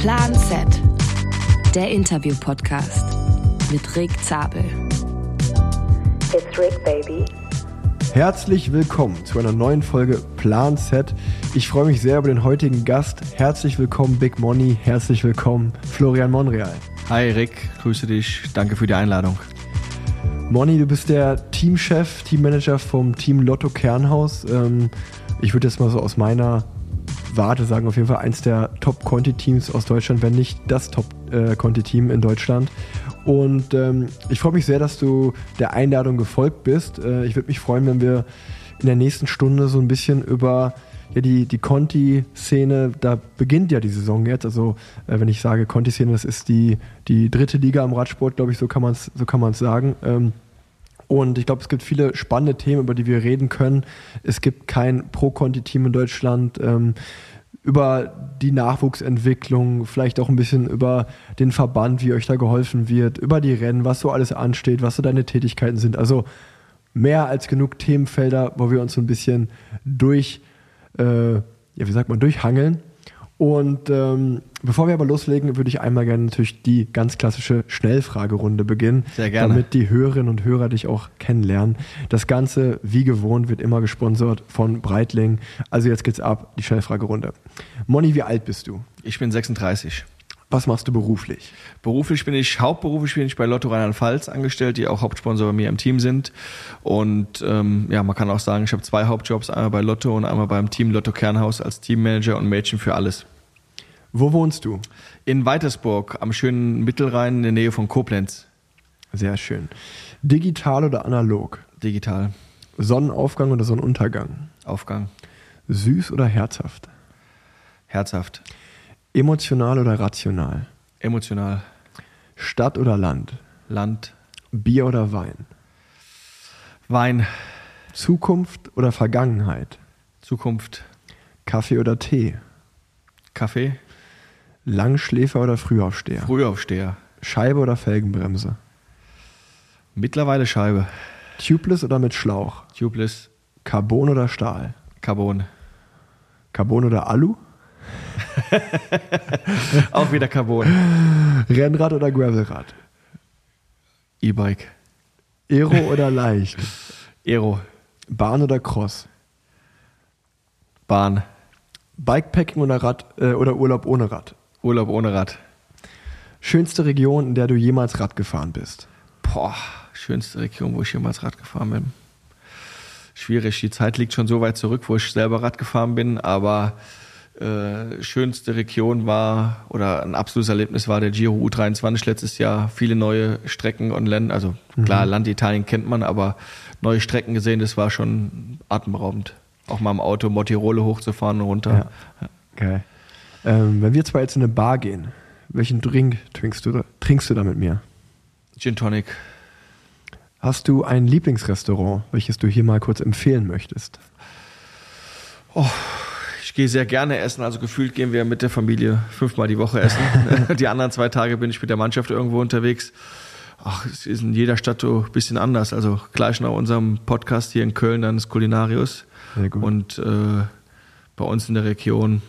Plan Z, der Interview-Podcast mit Rick Zabel. It's Rick, baby. Herzlich willkommen zu einer neuen Folge Plan Z. Ich freue mich sehr über den heutigen Gast. Herzlich willkommen, Big Money. Herzlich willkommen, Florian Monreal. Hi Rick, grüße dich. Danke für die Einladung. Moni, du bist der Teamchef, Teammanager vom Team Lotto Kernhaus. Ähm, ich würde jetzt mal so aus meiner Warte sagen, auf jeden Fall eins der Top-Conti-Teams aus Deutschland, wenn nicht das Top-Conti-Team in Deutschland. Und ähm, ich freue mich sehr, dass du der Einladung gefolgt bist. Äh, ich würde mich freuen, wenn wir in der nächsten Stunde so ein bisschen über ja, die, die Conti-Szene, da beginnt ja die Saison jetzt. Also, äh, wenn ich sage Conti-Szene, das ist die, die dritte Liga im Radsport, glaube ich, so kann man es so sagen. Ähm, und ich glaube, es gibt viele spannende Themen, über die wir reden können. Es gibt kein Pro-Conti-Team in Deutschland. Ähm, über die Nachwuchsentwicklung, vielleicht auch ein bisschen über den Verband, wie euch da geholfen wird, über die Rennen, was so alles ansteht, was so deine Tätigkeiten sind. Also mehr als genug Themenfelder, wo wir uns so ein bisschen durch, äh, ja, wie sagt man, durchhangeln. Und ähm, bevor wir aber loslegen, würde ich einmal gerne natürlich die ganz klassische Schnellfragerunde beginnen. Sehr gerne. Damit die Hörerinnen und Hörer dich auch kennenlernen. Das Ganze, wie gewohnt, wird immer gesponsert von Breitling. Also jetzt geht's ab, die Schnellfragerunde. Moni, wie alt bist du? Ich bin 36. Was machst du beruflich? Beruflich bin ich, hauptberuflich bin ich bei Lotto Rheinland-Pfalz angestellt, die auch Hauptsponsor bei mir im Team sind. Und ähm, ja, man kann auch sagen, ich habe zwei Hauptjobs, einmal bei Lotto und einmal beim Team Lotto Kernhaus als Teammanager und Mädchen für alles. Wo wohnst du? In Weitersburg, am schönen Mittelrhein in der Nähe von Koblenz. Sehr schön. Digital oder analog? Digital. Sonnenaufgang oder Sonnenuntergang? Aufgang. Süß oder herzhaft? Herzhaft. Emotional oder rational? Emotional. Stadt oder Land? Land. Bier oder Wein? Wein. Zukunft oder Vergangenheit? Zukunft. Kaffee oder Tee? Kaffee. Langschläfer oder Frühaufsteher? Frühaufsteher. Scheibe oder Felgenbremse? Mittlerweile Scheibe. Tubeless oder mit Schlauch? Tubeless. Carbon oder Stahl? Carbon. Carbon oder Alu? Auch wieder Carbon. Rennrad oder Gravelrad? E-Bike. Aero oder leicht? Aero. Bahn oder Cross? Bahn. Bikepacking oder Rad äh, oder Urlaub ohne Rad? Urlaub ohne Rad. Schönste Region, in der du jemals Rad gefahren bist? Boah, schönste Region, wo ich jemals Rad gefahren bin. Schwierig, die Zeit liegt schon so weit zurück, wo ich selber Rad gefahren bin, aber äh, schönste Region war oder ein absolutes Erlebnis war der Giro U23 letztes Jahr. Viele neue Strecken und Länder, also klar, Land Italien kennt man, aber neue Strecken gesehen, das war schon atemberaubend. Auch mal im Auto Motirole hochzufahren und runter. Ja. Geil. Ähm, wenn wir zwei jetzt in eine Bar gehen, welchen Drink trinkst du, da, trinkst du da mit mir? Gin Tonic. Hast du ein Lieblingsrestaurant, welches du hier mal kurz empfehlen möchtest? Oh, ich gehe sehr gerne essen. Also gefühlt gehen wir mit der Familie fünfmal die Woche essen. die anderen zwei Tage bin ich mit der Mannschaft irgendwo unterwegs. Ach, es ist in jeder Stadt so ein bisschen anders. Also gleich nach unserem Podcast hier in Köln, dann das Kulinarius. Sehr gut. Und äh, bei uns in der Region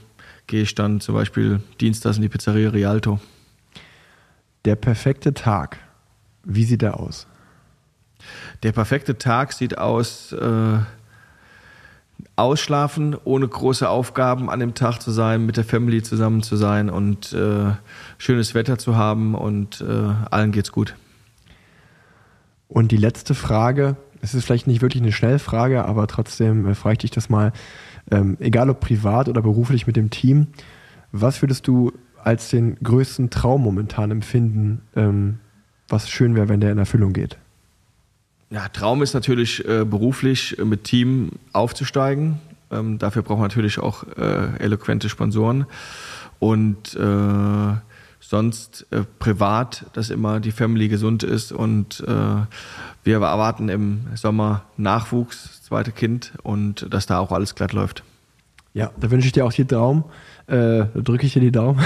gehe ich dann zum Beispiel dienstags in die Pizzeria Rialto. Der perfekte Tag, wie sieht er aus? Der perfekte Tag sieht aus, äh, ausschlafen, ohne große Aufgaben an dem Tag zu sein, mit der Family zusammen zu sein und äh, schönes Wetter zu haben und äh, allen geht's gut. Und die letzte Frage, es ist vielleicht nicht wirklich eine Schnellfrage, aber trotzdem äh, frage ich dich das mal, ähm, egal ob privat oder beruflich mit dem Team, was würdest du als den größten Traum momentan empfinden, ähm, was schön wäre, wenn der in Erfüllung geht? Ja, Traum ist natürlich äh, beruflich äh, mit Team aufzusteigen. Ähm, dafür braucht man natürlich auch äh, eloquente Sponsoren. Und äh, sonst äh, privat, dass immer die Family gesund ist. Und äh, wir erwarten im Sommer Nachwuchs, zweite Kind und dass da auch alles glatt läuft. Ja, da wünsche ich dir auch die Daumen. Äh, drücke ich dir die Daumen.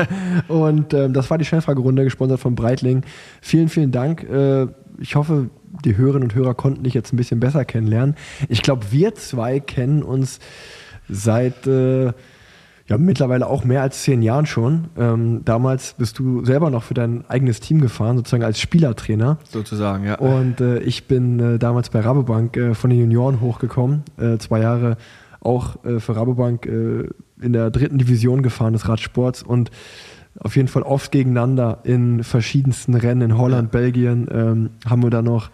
und ähm, das war die Schnellfragerunde, gesponsert von Breitling. Vielen, vielen Dank. Äh, ich hoffe, die Hörerinnen und Hörer konnten dich jetzt ein bisschen besser kennenlernen. Ich glaube, wir zwei kennen uns seit, äh, ja, mittlerweile auch mehr als zehn Jahren schon. Ähm, damals bist du selber noch für dein eigenes Team gefahren, sozusagen als Spielertrainer. Sozusagen, ja. Und äh, ich bin äh, damals bei Rabobank äh, von den Junioren hochgekommen, äh, zwei Jahre auch äh, für Rabobank äh, in der dritten Division gefahren des Radsports und auf jeden Fall oft gegeneinander in verschiedensten Rennen in Holland, Belgien ähm, haben wir da noch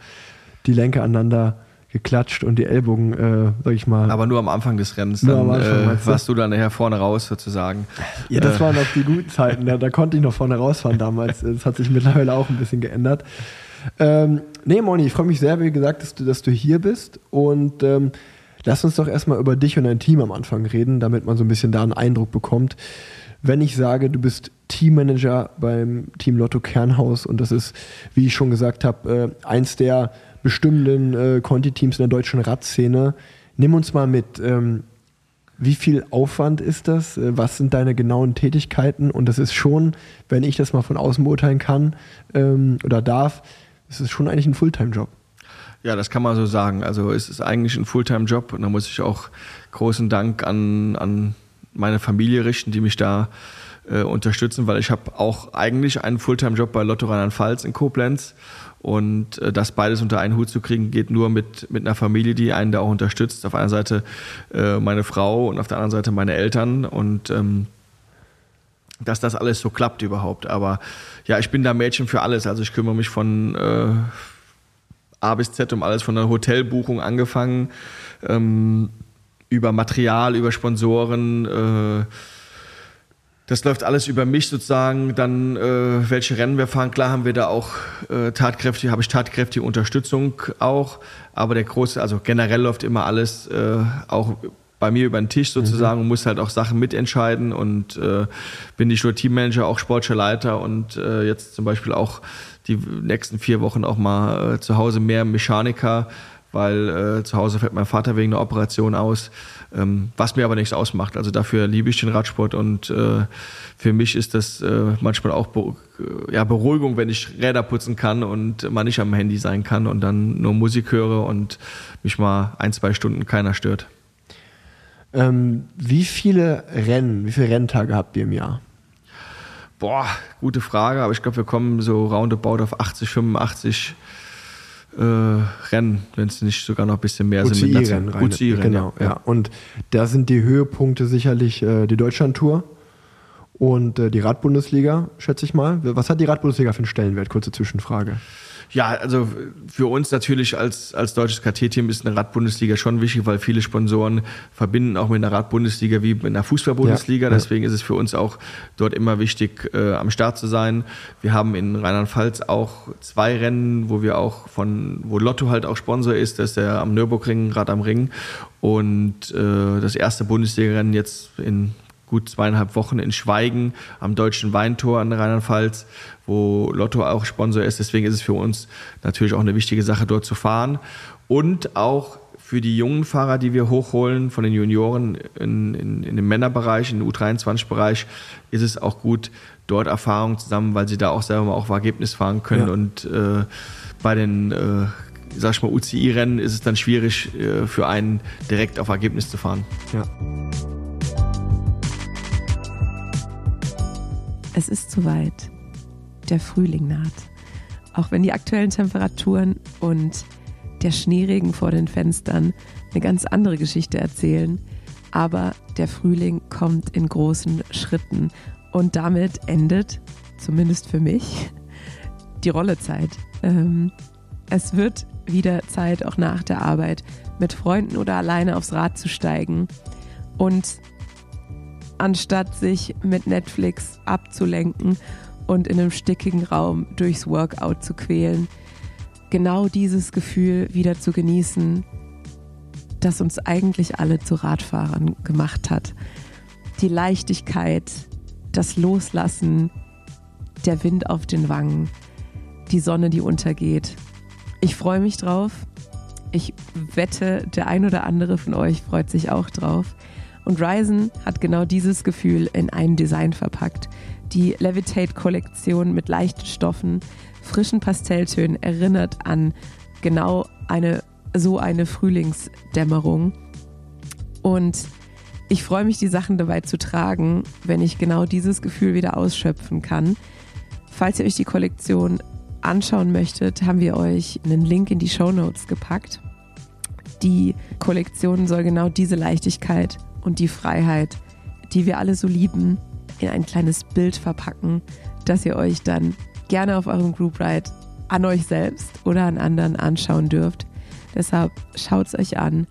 die Lenker aneinander geklatscht und die Ellbogen, äh, sag ich mal. Aber nur am Anfang des Rennens. Dann Anfang, äh, warst du dann nachher vorne raus sozusagen. Ja, das Äh, waren noch die guten Zeiten. Da, da konnte ich noch vorne rausfahren damals. Das hat sich mittlerweile auch ein bisschen geändert. Ähm, nee, Moni, ich freue mich sehr, wie gesagt, dass du, dass du hier bist. Und ähm, lass uns doch erstmal über dich und dein Team am Anfang reden, damit man so ein bisschen da einen Eindruck bekommt. Wenn ich sage, du bist Teammanager beim Team Lotto Kernhaus und das ist, wie ich schon gesagt habe, äh, eins der bestimmenden äh, Conti-Teams in der deutschen Radszene. Nimm uns mal mit. Ähm, wie viel Aufwand ist das? Äh, Was sind deine genauen Tätigkeiten? Und das ist schon, wenn ich das mal von außen beurteilen kann ähm, oder darf, ist es schon eigentlich ein Fulltime-Job. Ja, das kann man so sagen. Also es ist eigentlich ein Fulltime-Job und da muss ich auch großen Dank an, an meine Familie richten, die mich da äh, unterstützen, weil ich habe auch eigentlich einen Fulltime-Job bei Lotto Rheinland-Pfalz in Koblenz und äh, das beides unter einen Hut zu kriegen, geht nur mit, mit einer Familie, die einen da auch unterstützt. Auf einer Seite äh, meine Frau und auf der anderen Seite meine Eltern und ähm, dass das alles so klappt überhaupt. Aber ja, ich bin da Mädchen für alles. Also ich kümmere mich von äh, A bis Z um alles, von der Hotelbuchung angefangen, ähm, über Material, über Sponsoren. Äh, das läuft alles über mich sozusagen. Dann äh, welche Rennen wir fahren. Klar haben wir da auch äh, tatkräftige, habe ich tatkräftige Unterstützung auch. Aber der große, also generell läuft immer alles äh, auch bei mir über den Tisch sozusagen und muss halt auch Sachen mitentscheiden und äh, bin nicht nur Teammanager, auch sportlicher Leiter und äh, jetzt zum Beispiel auch die nächsten vier Wochen auch mal äh, zu Hause mehr Mechaniker, weil äh, zu Hause fällt mein Vater wegen einer Operation aus, ähm, was mir aber nichts ausmacht. Also dafür liebe ich den Radsport und äh, für mich ist das äh, manchmal auch Be ja, Beruhigung, wenn ich Räder putzen kann und mal nicht am Handy sein kann und dann nur Musik höre und mich mal ein, zwei Stunden keiner stört. Ähm, wie viele Rennen, wie viele Renntage habt ihr im Jahr? Boah, gute Frage, aber ich glaube, wir kommen so roundabout auf 80, 85 äh, Rennen, wenn es nicht sogar noch ein bisschen mehr sind. mit UCI-Rennen. Nation- rein. UCI-Rennen, genau, ja. Und da sind die Höhepunkte sicherlich äh, die Deutschlandtour und äh, die Radbundesliga, schätze ich mal. Was hat die Radbundesliga für einen Stellenwert? Kurze Zwischenfrage. Ja, also für uns natürlich als, als deutsches KT-Team ist eine Radbundesliga schon wichtig, weil viele Sponsoren verbinden auch mit einer Radbundesliga wie mit einer Fußball-Bundesliga. Ja. Deswegen ist es für uns auch dort immer wichtig, äh, am Start zu sein. Wir haben in Rheinland-Pfalz auch zwei Rennen, wo wir auch von, wo Lotto halt auch Sponsor ist, das ist der am Nürburgring, Rad am Ring. Und äh, das erste Bundesliga-Rennen jetzt in gut zweieinhalb Wochen in Schweigen am Deutschen Weintor an der Rheinland-Pfalz, wo Lotto auch Sponsor ist. Deswegen ist es für uns natürlich auch eine wichtige Sache, dort zu fahren. Und auch für die jungen Fahrer, die wir hochholen von den Junioren in, in, in dem Männerbereich, in den U23-Bereich, ist es auch gut, dort Erfahrung zu sammeln, weil sie da auch selber mal auf Ergebnis fahren können. Ja. Und äh, bei den, äh, sag ich mal, UCI-Rennen ist es dann schwierig, äh, für einen direkt auf Ergebnis zu fahren. Ja. Es ist soweit. Der Frühling naht. Auch wenn die aktuellen Temperaturen und der Schneeregen vor den Fenstern eine ganz andere Geschichte erzählen. Aber der Frühling kommt in großen Schritten und damit endet, zumindest für mich, die Rollezeit. Ähm, es wird wieder Zeit, auch nach der Arbeit mit Freunden oder alleine aufs Rad zu steigen und anstatt sich mit Netflix abzulenken und in einem stickigen Raum durchs Workout zu quälen, genau dieses Gefühl wieder zu genießen, das uns eigentlich alle zu Radfahrern gemacht hat. Die Leichtigkeit, das Loslassen, der Wind auf den Wangen, die Sonne, die untergeht. Ich freue mich drauf. Ich wette, der ein oder andere von euch freut sich auch drauf. Und Ryzen hat genau dieses Gefühl in ein Design verpackt. Die Levitate-Kollektion mit leichten Stoffen, frischen Pastelltönen erinnert an genau eine so eine Frühlingsdämmerung. Und Ich freue mich, die Sachen dabei zu tragen, wenn ich genau dieses Gefühl wieder ausschöpfen kann. Falls ihr euch die Kollektion anschauen möchtet, haben wir euch einen Link in die Show Notes gepackt. Die Kollektion soll genau diese Leichtigkeit und die Freiheit, die wir alle so lieben, in ein kleines Bild verpacken, das ihr euch dann gerne auf eurem Group Ride an euch selbst oder an anderen anschauen dürft. Deshalb schaut es euch an,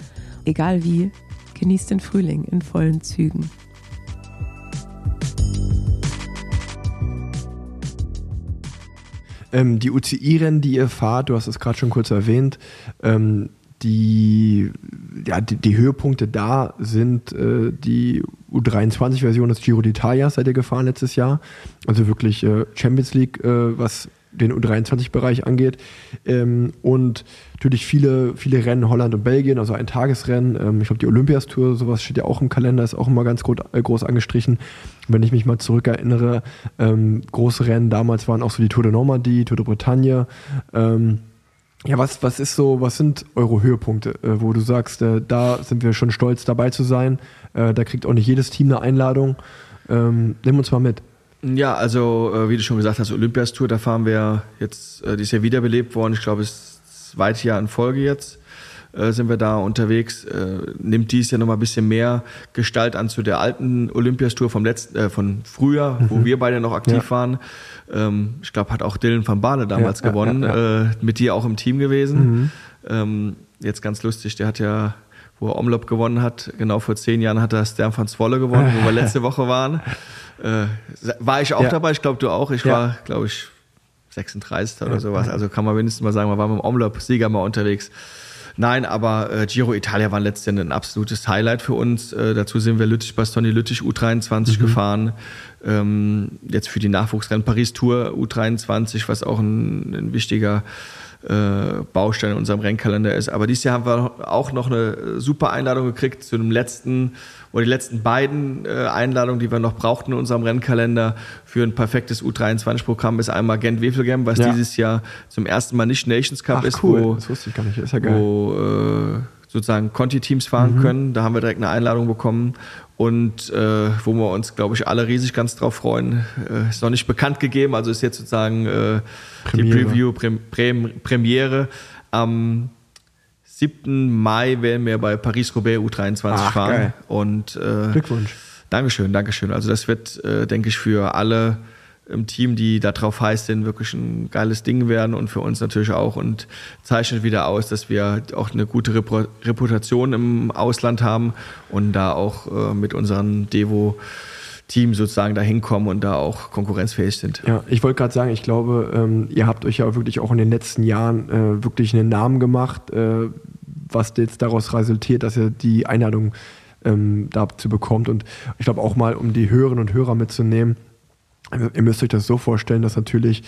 egal wie, genießt den Frühling in vollen Zügen. Ähm, die UCI-Rennen, die ihr fahrt, du hast es gerade schon kurz erwähnt, ähm, die, ja, die, die, Höhepunkte da sind äh, die U23-Version des Giro d'Italia, seid ihr gefahren letztes Jahr. Also wirklich äh, Champions League, äh, was den U23-Bereich angeht. Ähm, und natürlich viele, viele Rennen Holland und Belgien, also ein Tagesrennen. Ähm, ich glaube, die Olympiastour, sowas steht ja auch im Kalender, ist auch immer ganz groß, äh, groß angestrichen. Wenn ich mich mal zurückerinnere, ähm, große Rennen damals waren auch so die Tour de Normandie, Tour de Bretagne. Ähm, ja, was, was ist so, was sind eure Höhepunkte, äh, wo du sagst, äh, da sind wir schon stolz dabei zu sein. Äh, da kriegt auch nicht jedes Team eine Einladung. Ähm, nimm uns mal mit. Ja, also äh, wie du schon gesagt hast, Olympiastour, da fahren wir jetzt, äh, die ist ja wiederbelebt worden, ich glaube, es ist das zweite Jahr in Folge jetzt äh, sind wir da unterwegs. Äh, nimmt dies ja nochmal ein bisschen mehr Gestalt an zu der alten Olympiastour vom letzten, äh, von früher, mhm. wo wir beide noch aktiv ja. waren. Ähm, ich glaube, hat auch Dylan van Baale damals ja, gewonnen, ja, äh, mit dir auch im Team gewesen. Mhm. Ähm, jetzt ganz lustig, der hat ja wo er Omlop gewonnen hat. Genau vor zehn Jahren hat er Stern van Zwolle gewonnen, wo wir letzte Woche waren. Äh, war ich auch ja. dabei, ich glaube du auch. Ich ja. war, glaube ich, 36. oder sowas. Also kann man wenigstens mal sagen, wir waren mit dem Omlop-Sieger mal unterwegs. Nein, aber äh, Giro Italia war letztendlich ein absolutes Highlight für uns. Äh, dazu sind wir Lüttich-Bastogne Lüttich U23 mhm. gefahren. Ähm, jetzt für die Nachwuchsrennen Paris Tour U23, was auch ein, ein wichtiger äh, Baustein in unserem Rennkalender ist. Aber dieses Jahr haben wir auch noch eine super Einladung gekriegt zu dem letzten oder die letzten beiden äh, Einladungen, die wir noch brauchten in unserem Rennkalender für ein perfektes U23-Programm ist einmal Gent-Wevelgem, was ja. dieses Jahr zum ersten Mal nicht Nations Cup Ach, ist, cool. wo, das wusste ich gar nicht. Ist ja geil. wo äh, sozusagen Conti-Teams fahren mhm. können. Da haben wir direkt eine Einladung bekommen und äh, wo wir uns, glaube ich, alle riesig ganz drauf freuen. Äh, ist noch nicht bekannt gegeben, also ist jetzt sozusagen äh, die Preview, Prem, Prem, Premiere. Am 7. Mai werden wir bei Paris-Roubaix U23 Ach, fahren. Geil. Und, äh, Glückwunsch. Dankeschön, Dankeschön. Also das wird, äh, denke ich, für alle im Team, die da drauf heiß sind, wirklich ein geiles Ding werden und für uns natürlich auch und zeichnet wieder aus, dass wir auch eine gute Reputation im Ausland haben und da auch äh, mit unseren Devo Team sozusagen da hinkommen und da auch konkurrenzfähig sind. Ja, ich wollte gerade sagen, ich glaube, ähm, ihr habt euch ja wirklich auch in den letzten Jahren äh, wirklich einen Namen gemacht, äh, was jetzt daraus resultiert, dass ihr die Einladung ähm, dazu bekommt. Und ich glaube auch mal, um die Hörerinnen und Hörer mitzunehmen, Ihr müsst euch das so vorstellen, dass natürlich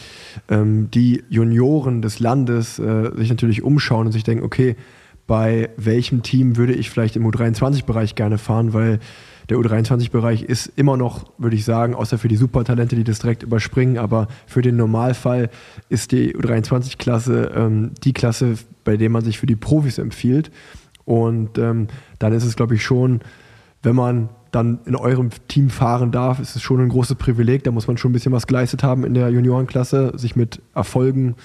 ähm, die Junioren des Landes äh, sich natürlich umschauen und sich denken, okay, bei welchem Team würde ich vielleicht im U23-Bereich gerne fahren, weil der U23-Bereich ist immer noch, würde ich sagen, außer für die Supertalente, die das direkt überspringen, aber für den Normalfall ist die U23-Klasse ähm, die Klasse, bei der man sich für die Profis empfiehlt. Und ähm, dann ist es, glaube ich, schon, wenn man dann in eurem Team fahren darf, ist es schon ein großes Privileg. Da muss man schon ein bisschen was geleistet haben in der Juniorenklasse, sich mit Erfolgen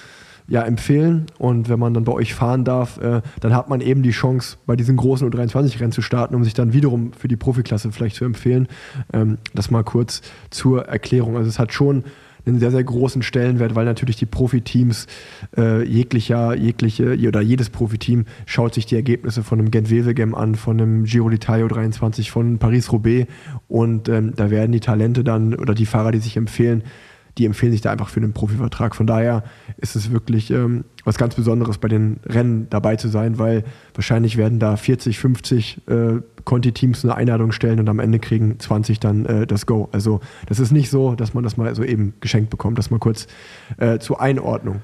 ja empfehlen. Und wenn man dann bei euch fahren darf, äh, dann hat man eben die Chance, bei diesen großen U23-Rennen zu starten, um sich dann wiederum für die Profiklasse vielleicht zu empfehlen. Ähm, das mal kurz zur Erklärung. Also es hat schon einen sehr, sehr großen Stellenwert, weil natürlich die Profiteams äh, jeglicher, jegliche oder jedes Profiteam schaut sich die Ergebnisse von einem Gent Wevelgem an, von einem Giro d'Italia 23, von Paris-Roubaix. Und ähm, da werden die Talente dann oder die Fahrer, die sich empfehlen, die empfehlen sich da einfach für einen Profivertrag. Von daher ist es wirklich ähm, was ganz Besonderes, bei den Rennen dabei zu sein, weil wahrscheinlich werden da 40, 50 äh, Conti-Teams eine Einladung stellen und am Ende kriegen 20 dann äh, das Go. Also das ist nicht so, dass man das mal so eben geschenkt bekommt. Das mal kurz äh, zur Einordnung.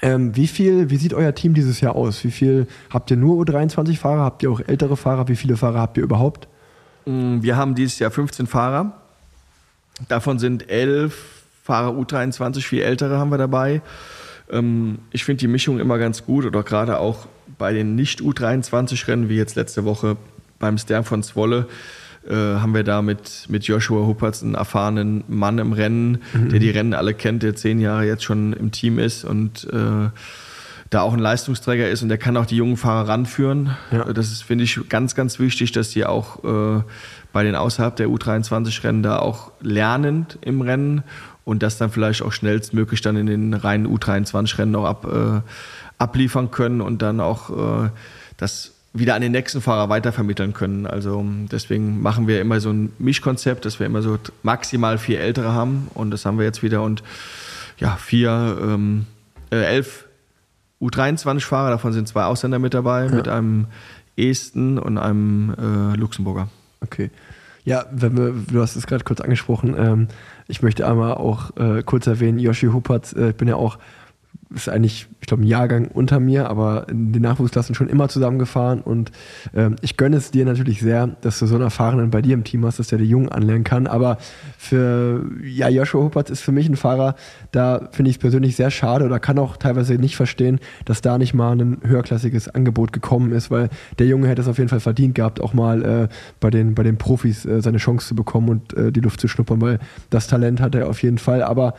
Ähm, wie viel, wie sieht euer Team dieses Jahr aus? Wie viel habt ihr nur U23-Fahrer? Habt ihr auch ältere Fahrer? Wie viele Fahrer habt ihr überhaupt? Mm, wir haben dieses Jahr 15 Fahrer. Davon sind elf Fahrer U23, viel ältere haben wir dabei. Ähm, ich finde die Mischung immer ganz gut oder gerade auch bei den Nicht-U23-Rennen, wie jetzt letzte Woche beim Stern von Zwolle, äh, haben wir da mit, mit Joshua Huppertz einen erfahrenen Mann im Rennen, mhm. der die Rennen alle kennt, der zehn Jahre jetzt schon im Team ist und äh, da auch ein Leistungsträger ist und der kann auch die jungen Fahrer ranführen. Ja. Das ist, finde ich, ganz, ganz wichtig, dass die auch äh, bei den außerhalb der U23-Rennen da auch lernen im Rennen und das dann vielleicht auch schnellstmöglich dann in den reinen U23-Rennen auch ab, äh, abliefern können und dann auch äh, das wieder an den nächsten Fahrer weitervermitteln können. Also deswegen machen wir immer so ein Mischkonzept, dass wir immer so maximal vier Ältere haben und das haben wir jetzt wieder und ja, vier, ähm, äh, elf U23-Fahrer, davon sind zwei Ausländer mit dabei, ja. mit einem Esten und einem äh, Luxemburger. Okay. Ja, wenn wir, du hast es gerade kurz angesprochen, ähm, ich möchte einmal auch äh, kurz erwähnen, Yoshi Huppert, äh, ich bin ja auch ist eigentlich, ich glaube, ein Jahrgang unter mir, aber in den Nachwuchsklassen schon immer zusammengefahren und ähm, ich gönne es dir natürlich sehr, dass du so einen Erfahrenen bei dir im Team hast, dass der die Jungen anlernen kann, aber für, ja, Joshua Huppert ist für mich ein Fahrer, da finde ich es persönlich sehr schade oder kann auch teilweise nicht verstehen, dass da nicht mal ein höherklassiges Angebot gekommen ist, weil der Junge hätte es auf jeden Fall verdient gehabt, auch mal äh, bei, den, bei den Profis äh, seine Chance zu bekommen und äh, die Luft zu schnuppern, weil das Talent hat er auf jeden Fall, aber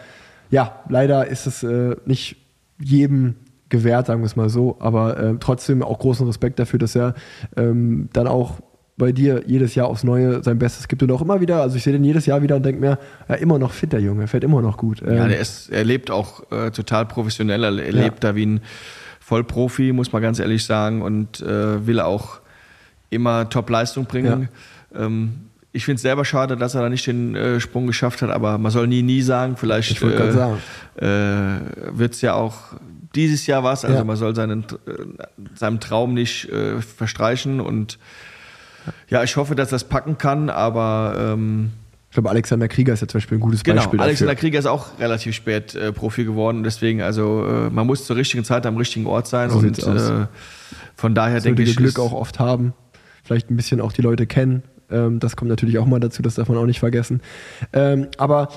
ja, leider ist es äh, nicht jedem gewährt, sagen wir es mal so. Aber äh, trotzdem auch großen Respekt dafür, dass er ähm, dann auch bei dir jedes Jahr aufs Neue sein Bestes gibt und auch immer wieder, also ich sehe den jedes Jahr wieder und denke mir, ja, immer noch fit, der Junge, fährt immer noch gut. Ähm, ja, der ist, er lebt auch äh, total professionell, er ja. lebt da wie ein Vollprofi, muss man ganz ehrlich sagen, und äh, will auch immer Top-Leistung bringen. Ja. Ähm, ich finde es selber schade, dass er da nicht den äh, Sprung geschafft hat, aber man soll nie, nie sagen. Vielleicht äh, äh, wird es ja auch dieses Jahr was. Also ja. man soll seinen, äh, seinem Traum nicht äh, verstreichen. Und ja, ich hoffe, dass das packen kann, aber. Ähm, ich glaube, Alexander Krieger ist ja zum Beispiel ein gutes genau, Beispiel. Genau, Alexander Krieger ist auch relativ spät äh, Profi geworden. Deswegen, also äh, man muss zur richtigen Zeit am richtigen Ort sein. So und äh, von daher denke ich. Glück auch oft haben. Vielleicht ein bisschen auch die Leute kennen ähm, das kommt natürlich auch mal dazu, das darf man auch nicht vergessen. Ähm, aber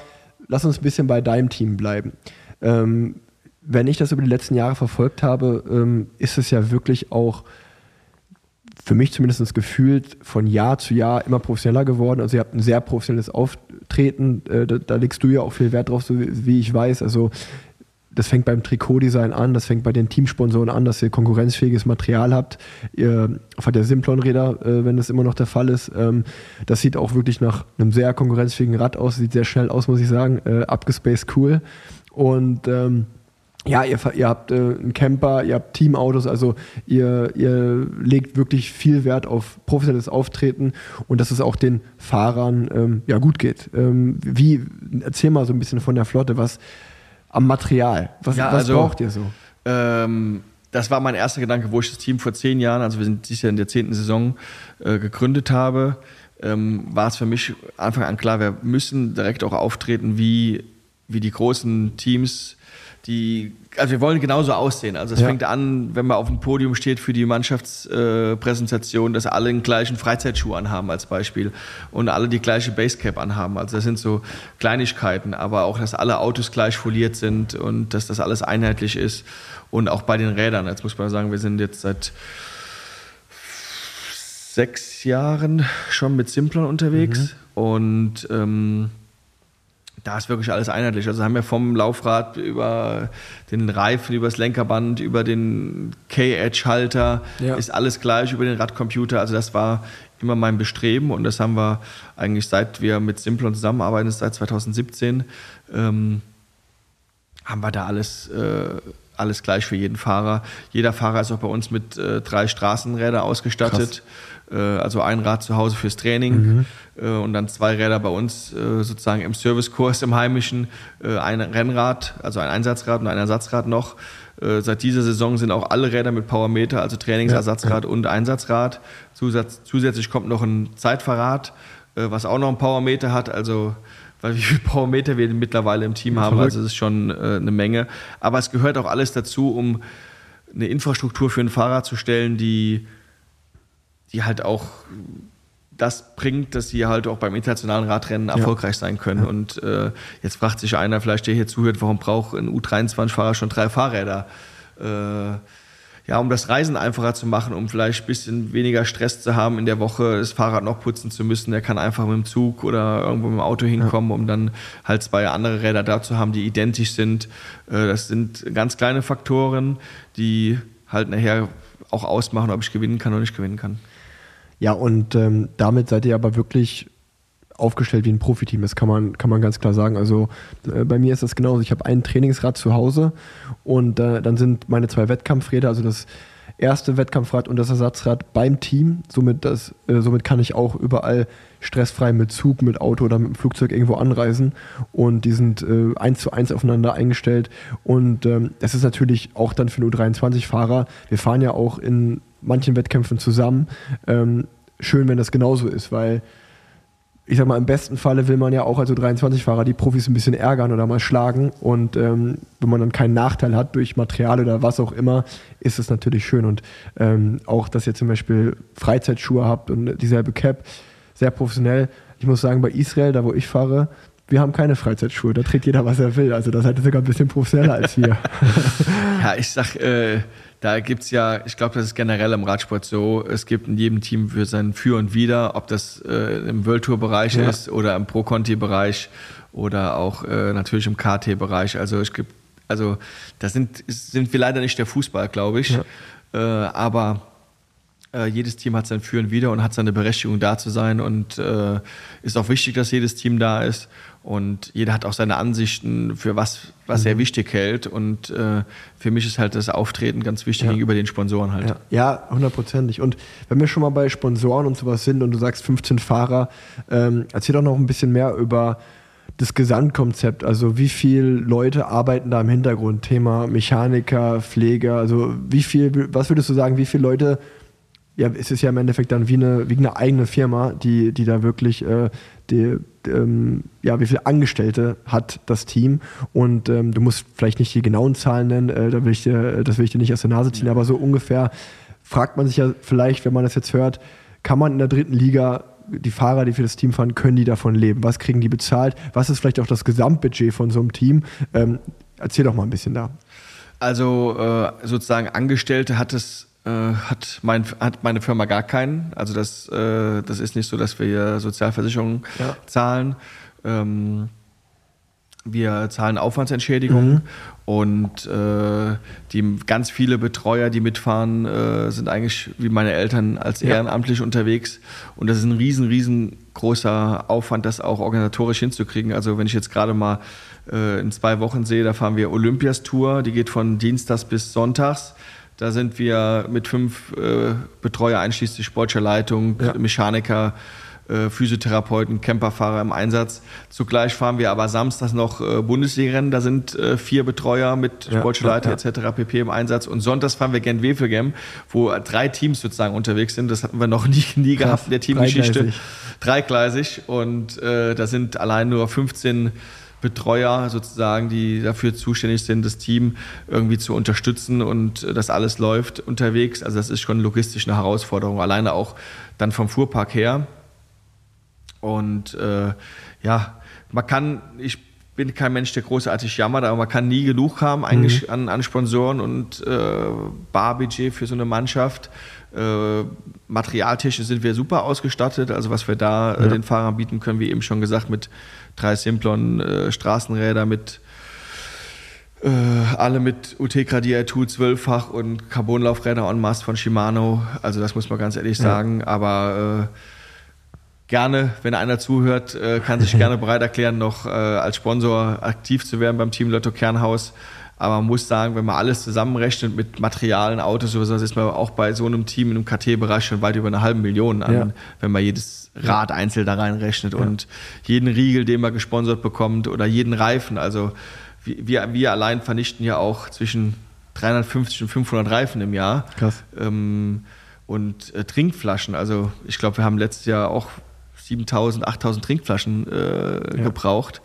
lass uns ein bisschen bei deinem Team bleiben. Ähm, wenn ich das über die letzten Jahre verfolgt habe, ähm, ist es ja wirklich auch für mich zumindest gefühlt von Jahr zu Jahr immer professioneller geworden. Also ihr habt ein sehr professionelles Auftreten, äh, da, da, legst du ja auch viel Wert drauf, so wie, ich weiß. Also das fängt beim Trikotdesign an, das fängt bei den Teamsponsoren an, dass ihr konkurrenzfähiges Material habt. Ihr fahrt ja Simplon-Räder, äh, wenn das immer noch der Fall ist. Ähm, das sieht auch wirklich nach einem sehr konkurrenzfähigen Rad aus, sieht sehr schnell aus, muss ich sagen. Äh, abgespaced cool. Und ähm, ja, ihr, ihr habt äh, einen Camper, ihr habt Teamautos, also ihr, ihr legt wirklich viel Wert auf professionelles Auftreten und dass es auch den Fahrern ähm, ja, gut geht. Ähm, wie, erzähl mal so ein bisschen von der Flotte, was, am Material? Was, ja, was also, braucht ihr so? Ähm, das war mein erster Gedanke, wo ich das Team vor zehn Jahren, also wir sind dieses Jahr in der zehnten Saison, äh, gegründet habe. Ähm, war es für mich Anfang an klar, wir müssen direkt auch auftreten wie, wie die großen Teams, die also wir wollen genauso aussehen. Also es ja. fängt an, wenn man auf dem Podium steht für die Mannschaftspräsentation, äh, dass alle den gleichen Freizeitschuh anhaben als Beispiel und alle die gleiche Basecap anhaben. Also das sind so Kleinigkeiten, aber auch, dass alle Autos gleich foliert sind und dass das alles einheitlich ist. Und auch bei den Rädern. Jetzt muss man sagen, wir sind jetzt seit sechs Jahren schon mit Simplon unterwegs mhm. und ähm, da ist wirklich alles einheitlich. Also haben wir vom Laufrad über den Reifen, über das Lenkerband, über den K-Edge-Halter, ja. ist alles gleich, über den Radcomputer. Also das war immer mein Bestreben und das haben wir eigentlich seit wir mit Simplon zusammenarbeiten, seit 2017, ähm, haben wir da alles, äh, alles gleich für jeden Fahrer. Jeder Fahrer ist auch bei uns mit äh, drei Straßenrädern ausgestattet. Krass. Äh, also ein Rad zu Hause fürs Training mhm. Äh, und dann zwei Räder bei uns äh, sozusagen im Servicekurs im Heimischen, ein Rennrad, also ein Einsatzrad und ein Ersatzrad noch. Seit dieser Saison sind auch alle Räder mit Powermeter, also Trainingsersatzrad ja, und Einsatzrad. Zusatz, zusätzlich kommt noch ein Zeitverrad, was auch noch ein Powermeter hat, also weil wie viele Powermeter wir mittlerweile im Team haben, also es ist schon eine Menge. Aber es gehört auch alles dazu, um eine Infrastruktur für ein Fahrrad zu stellen, die die halt auch das bringt, dass sie halt auch beim internationalen Radrennen erfolgreich sein können. Ja. Und äh, jetzt fragt sich einer, vielleicht der hier zuhört, warum braucht ein U23-Fahrer schon drei Fahrräder? Äh, ja, um das Reisen einfacher zu machen, um vielleicht ein bisschen weniger Stress zu haben in der Woche, das Fahrrad noch putzen zu müssen. Der kann einfach mit dem Zug oder irgendwo mit dem Auto hinkommen, um dann halt zwei andere Räder da zu haben, die identisch sind. Äh, das sind ganz kleine Faktoren, die halt nachher auch ausmachen, ob ich gewinnen kann oder nicht gewinnen kann. Ja, und ähm, damit seid ihr aber wirklich aufgestellt wie ein Profiteam. Das kann man, kann man ganz klar sagen. Also äh, bei mir ist das genauso. Ich habe ein Trainingsrad zu Hause und äh, dann sind meine zwei Wettkampfräder, also das erste Wettkampfrad und das Ersatzrad beim Team. Somit, das, äh, somit kann ich auch überall stressfrei mit Zug, mit Auto oder mit dem Flugzeug irgendwo anreisen. Und die sind äh, eins zu eins aufeinander eingestellt. Und ähm, ist natürlich auch dann für einen U23-Fahrer. Wir fahren ja auch in manchen Wettkämpfen zusammen. Ähm, schön, wenn das genauso ist, weil ich sag mal, im besten Falle will man ja auch als U23-Fahrer die Profis ein bisschen ärgern oder mal schlagen. Und ähm, wenn man dann keinen Nachteil hat durch Material oder was auch immer, ist es natürlich schön. Und ähm, auch, dass ihr zum Beispiel Freizeitschuhe habt und dieselbe Cap, sehr professionell. Ich muss sagen, bei Israel, da wo ich fahre, wir haben keine Freizeitschuhe. Da trägt jeder, was er will. Also das ist sogar ein bisschen professioneller als wir. ja, ich sag, äh, da gibt es ja, ich glaube, das ist generell im Radsport so, es gibt in jedem Team für sein Für und Wider, ob das äh, im World Tour Bereich ja. ist oder im Pro Conti Bereich oder auch äh, natürlich im KT Bereich. Also es gibt, also das sind, sind wir leider nicht der Fußball, glaube ich. Ja. Äh, aber äh, jedes Team hat sein Für und Wider und hat seine Berechtigung da zu sein und äh, ist auch wichtig, dass jedes Team da ist. Und jeder hat auch seine Ansichten, für was, was mhm. er wichtig hält. Und äh, für mich ist halt das Auftreten ganz wichtig ja. gegenüber den Sponsoren halt. Ja, hundertprozentig. Und wenn wir schon mal bei Sponsoren und sowas sind und du sagst 15 Fahrer, ähm, erzähl doch noch ein bisschen mehr über das Gesamtkonzept. Also wie viele Leute arbeiten da im Hintergrund? Thema Mechaniker, Pfleger. Also wie viel, was würdest du sagen, wie viele Leute ja, es ist ja im Endeffekt dann wie eine, wie eine eigene Firma, die, die da wirklich äh, die, ähm, ja, wie viele Angestellte hat das Team. Und ähm, du musst vielleicht nicht die genauen Zahlen nennen, äh, da will ich dir, das will ich dir nicht aus der Nase ziehen, aber so ungefähr fragt man sich ja vielleicht, wenn man das jetzt hört, kann man in der dritten Liga die Fahrer, die für das Team fahren, können die davon leben? Was kriegen die bezahlt? Was ist vielleicht auch das Gesamtbudget von so einem Team? Ähm, erzähl doch mal ein bisschen da. Also äh, sozusagen Angestellte hat es äh, hat, mein, hat meine Firma gar keinen. Also das, äh, das ist nicht so, dass wir hier Sozialversicherung ja. zahlen. Ähm, wir zahlen Aufwandsentschädigungen mhm. und äh, die ganz viele Betreuer, die mitfahren, äh, sind eigentlich wie meine Eltern als ehrenamtlich ja. unterwegs. Und das ist ein riesen, riesengroßer Aufwand, das auch organisatorisch hinzukriegen. Also wenn ich jetzt gerade mal äh, in zwei Wochen sehe, da fahren wir Olympias Tour, die geht von Dienstags bis Sonntags. Da sind wir mit fünf äh, Betreuer einschließlich sportlicher Leitung, ja. Mechaniker, äh, Physiotherapeuten, Camperfahrer im Einsatz. Zugleich fahren wir aber samstags noch äh, Bundesliga-Rennen. Da sind äh, vier Betreuer mit ja, sportlicher Leiter ja. etc. pp. im Einsatz. Und sonntags fahren wir gent wevelgem wo drei Teams sozusagen unterwegs sind. Das hatten wir noch nie, nie gehabt in der Teamgeschichte. Dreigleisig. Und äh, da sind allein nur 15 Betreuer sozusagen, die dafür zuständig sind, das Team irgendwie zu unterstützen und äh, das alles läuft unterwegs. Also das ist schon logistisch eine Herausforderung, alleine auch dann vom Fuhrpark her. Und äh, ja, man kann, ich bin kein Mensch, der großartig jammert, aber man kann nie genug haben eigentlich mhm. an, an Sponsoren und äh, Barbudget für so eine Mannschaft. Äh, materialtechnisch sind wir super ausgestattet. Also was wir da äh, ja. den Fahrern bieten können, wie eben schon gesagt, mit drei Simplon äh, Straßenräder mit äh, alle mit UTK DI2 zwölffach und Carbonlaufräder en masse von Shimano. Also das muss man ganz ehrlich sagen. Ja. Aber äh, gerne, wenn einer zuhört, kann sich gerne bereit erklären, noch als Sponsor aktiv zu werden beim Team Lotto Kernhaus. Aber man muss sagen, wenn man alles zusammenrechnet mit Materialien, Autos, sowas, ist man auch bei so einem Team im KT-Bereich schon weit über eine halbe Million an, ja. wenn man jedes Rad einzeln da reinrechnet ja. und jeden Riegel, den man gesponsert bekommt oder jeden Reifen. Also wir, wir allein vernichten ja auch zwischen 350 und 500 Reifen im Jahr. Krass. Ähm, und äh, Trinkflaschen. Also ich glaube, wir haben letztes Jahr auch 7000, 8000 Trinkflaschen äh, ja. gebraucht.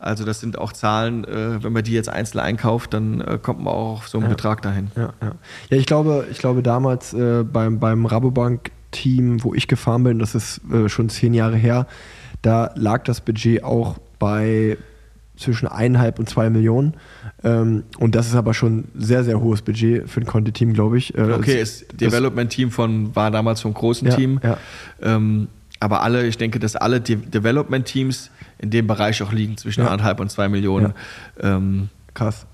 Also das sind auch Zahlen, äh, wenn man die jetzt einzeln einkauft, dann äh, kommt man auch auf so einen ja. Betrag dahin. Ja, ja. ja, ich glaube, ich glaube damals äh, beim, beim Rabobank-Team, wo ich gefahren bin, das ist äh, schon zehn Jahre her, da lag das Budget auch bei zwischen eineinhalb und zwei Millionen. Ähm, und das ist aber schon sehr, sehr hohes Budget für ein Conti-Team, glaube ich. Äh, Okay, das- das Development-Team von war damals vom großen Team. ja. Ähm, aber alle, ich denke, dass alle De Development-Teams in dem Bereich auch liegen, zwischen Ja. anderthalb und zwei Millionen. Ähm, Krass.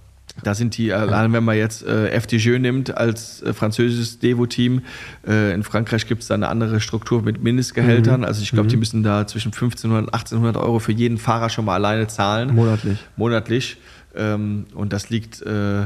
da sind die, allein wenn man jetzt äh, FDJ nimmt als äh, französisches Devo-Team, äh, in Frankreich gibt es da eine andere Struktur mit Mindestgehältern. Also ich glaube, die müssen da zwischen 1500 und 1800 Euro für jeden Fahrer schon mal alleine zahlen. Monatlich. Monatlich. Ähm, und das liegt äh,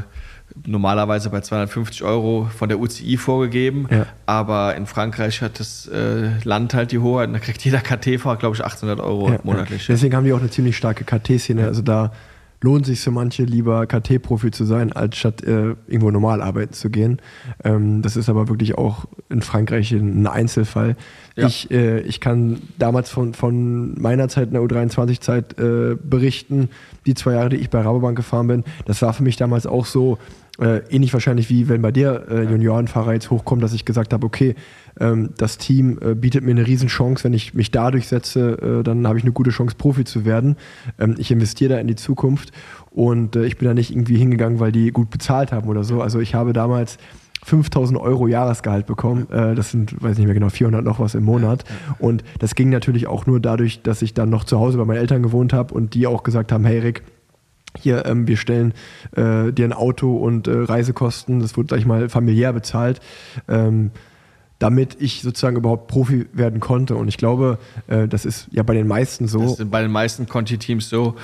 normalerweise bei 250 Euro von der UCI vorgegeben. Ja. Aber in Frankreich hat das äh, Land halt die Hoheit und da kriegt jeder KT-Fahrer, glaube ich, 1800 Euro Ja, monatlich. Ja. Deswegen haben die auch eine ziemlich starke KT-Szene. Also da lohnt sich für manche lieber KT-Profi zu sein, als statt äh, irgendwo normal arbeiten zu gehen. Ähm, das ist aber wirklich auch in Frankreich ein Einzelfall. Ja. Ich, äh, ich kann damals von, von meiner Zeit in der U23-Zeit äh, berichten, die zwei Jahre, die ich bei Rabobank gefahren bin. Das war für mich damals auch so, äh, ähnlich wahrscheinlich wie wenn bei dir äh, Juniorenfahrer jetzt hochkommen, dass ich gesagt habe, okay, ähm, das Team äh, bietet mir eine Riesenchance, wenn ich mich da durchsetze, äh, dann habe ich eine gute Chance, Profi zu werden. Ähm, ich investiere da in die Zukunft und äh, ich bin da nicht irgendwie hingegangen, weil die gut bezahlt haben oder so. Also ich habe damals 5000 Euro Jahresgehalt bekommen. Äh, das sind, weiß nicht mehr genau, 400 noch was im Monat. Und das ging natürlich auch nur dadurch, dass ich dann noch zu Hause bei meinen Eltern gewohnt habe und die auch gesagt haben, hey Rick, hier, ähm, wir stellen äh, dir ein Auto und äh, Reisekosten, das wurde, sag ich mal, familiär bezahlt, ähm, damit ich sozusagen überhaupt Profi werden konnte. Und ich glaube, äh, das ist ja bei den meisten so. Das ist bei den meisten Conti-Teams so.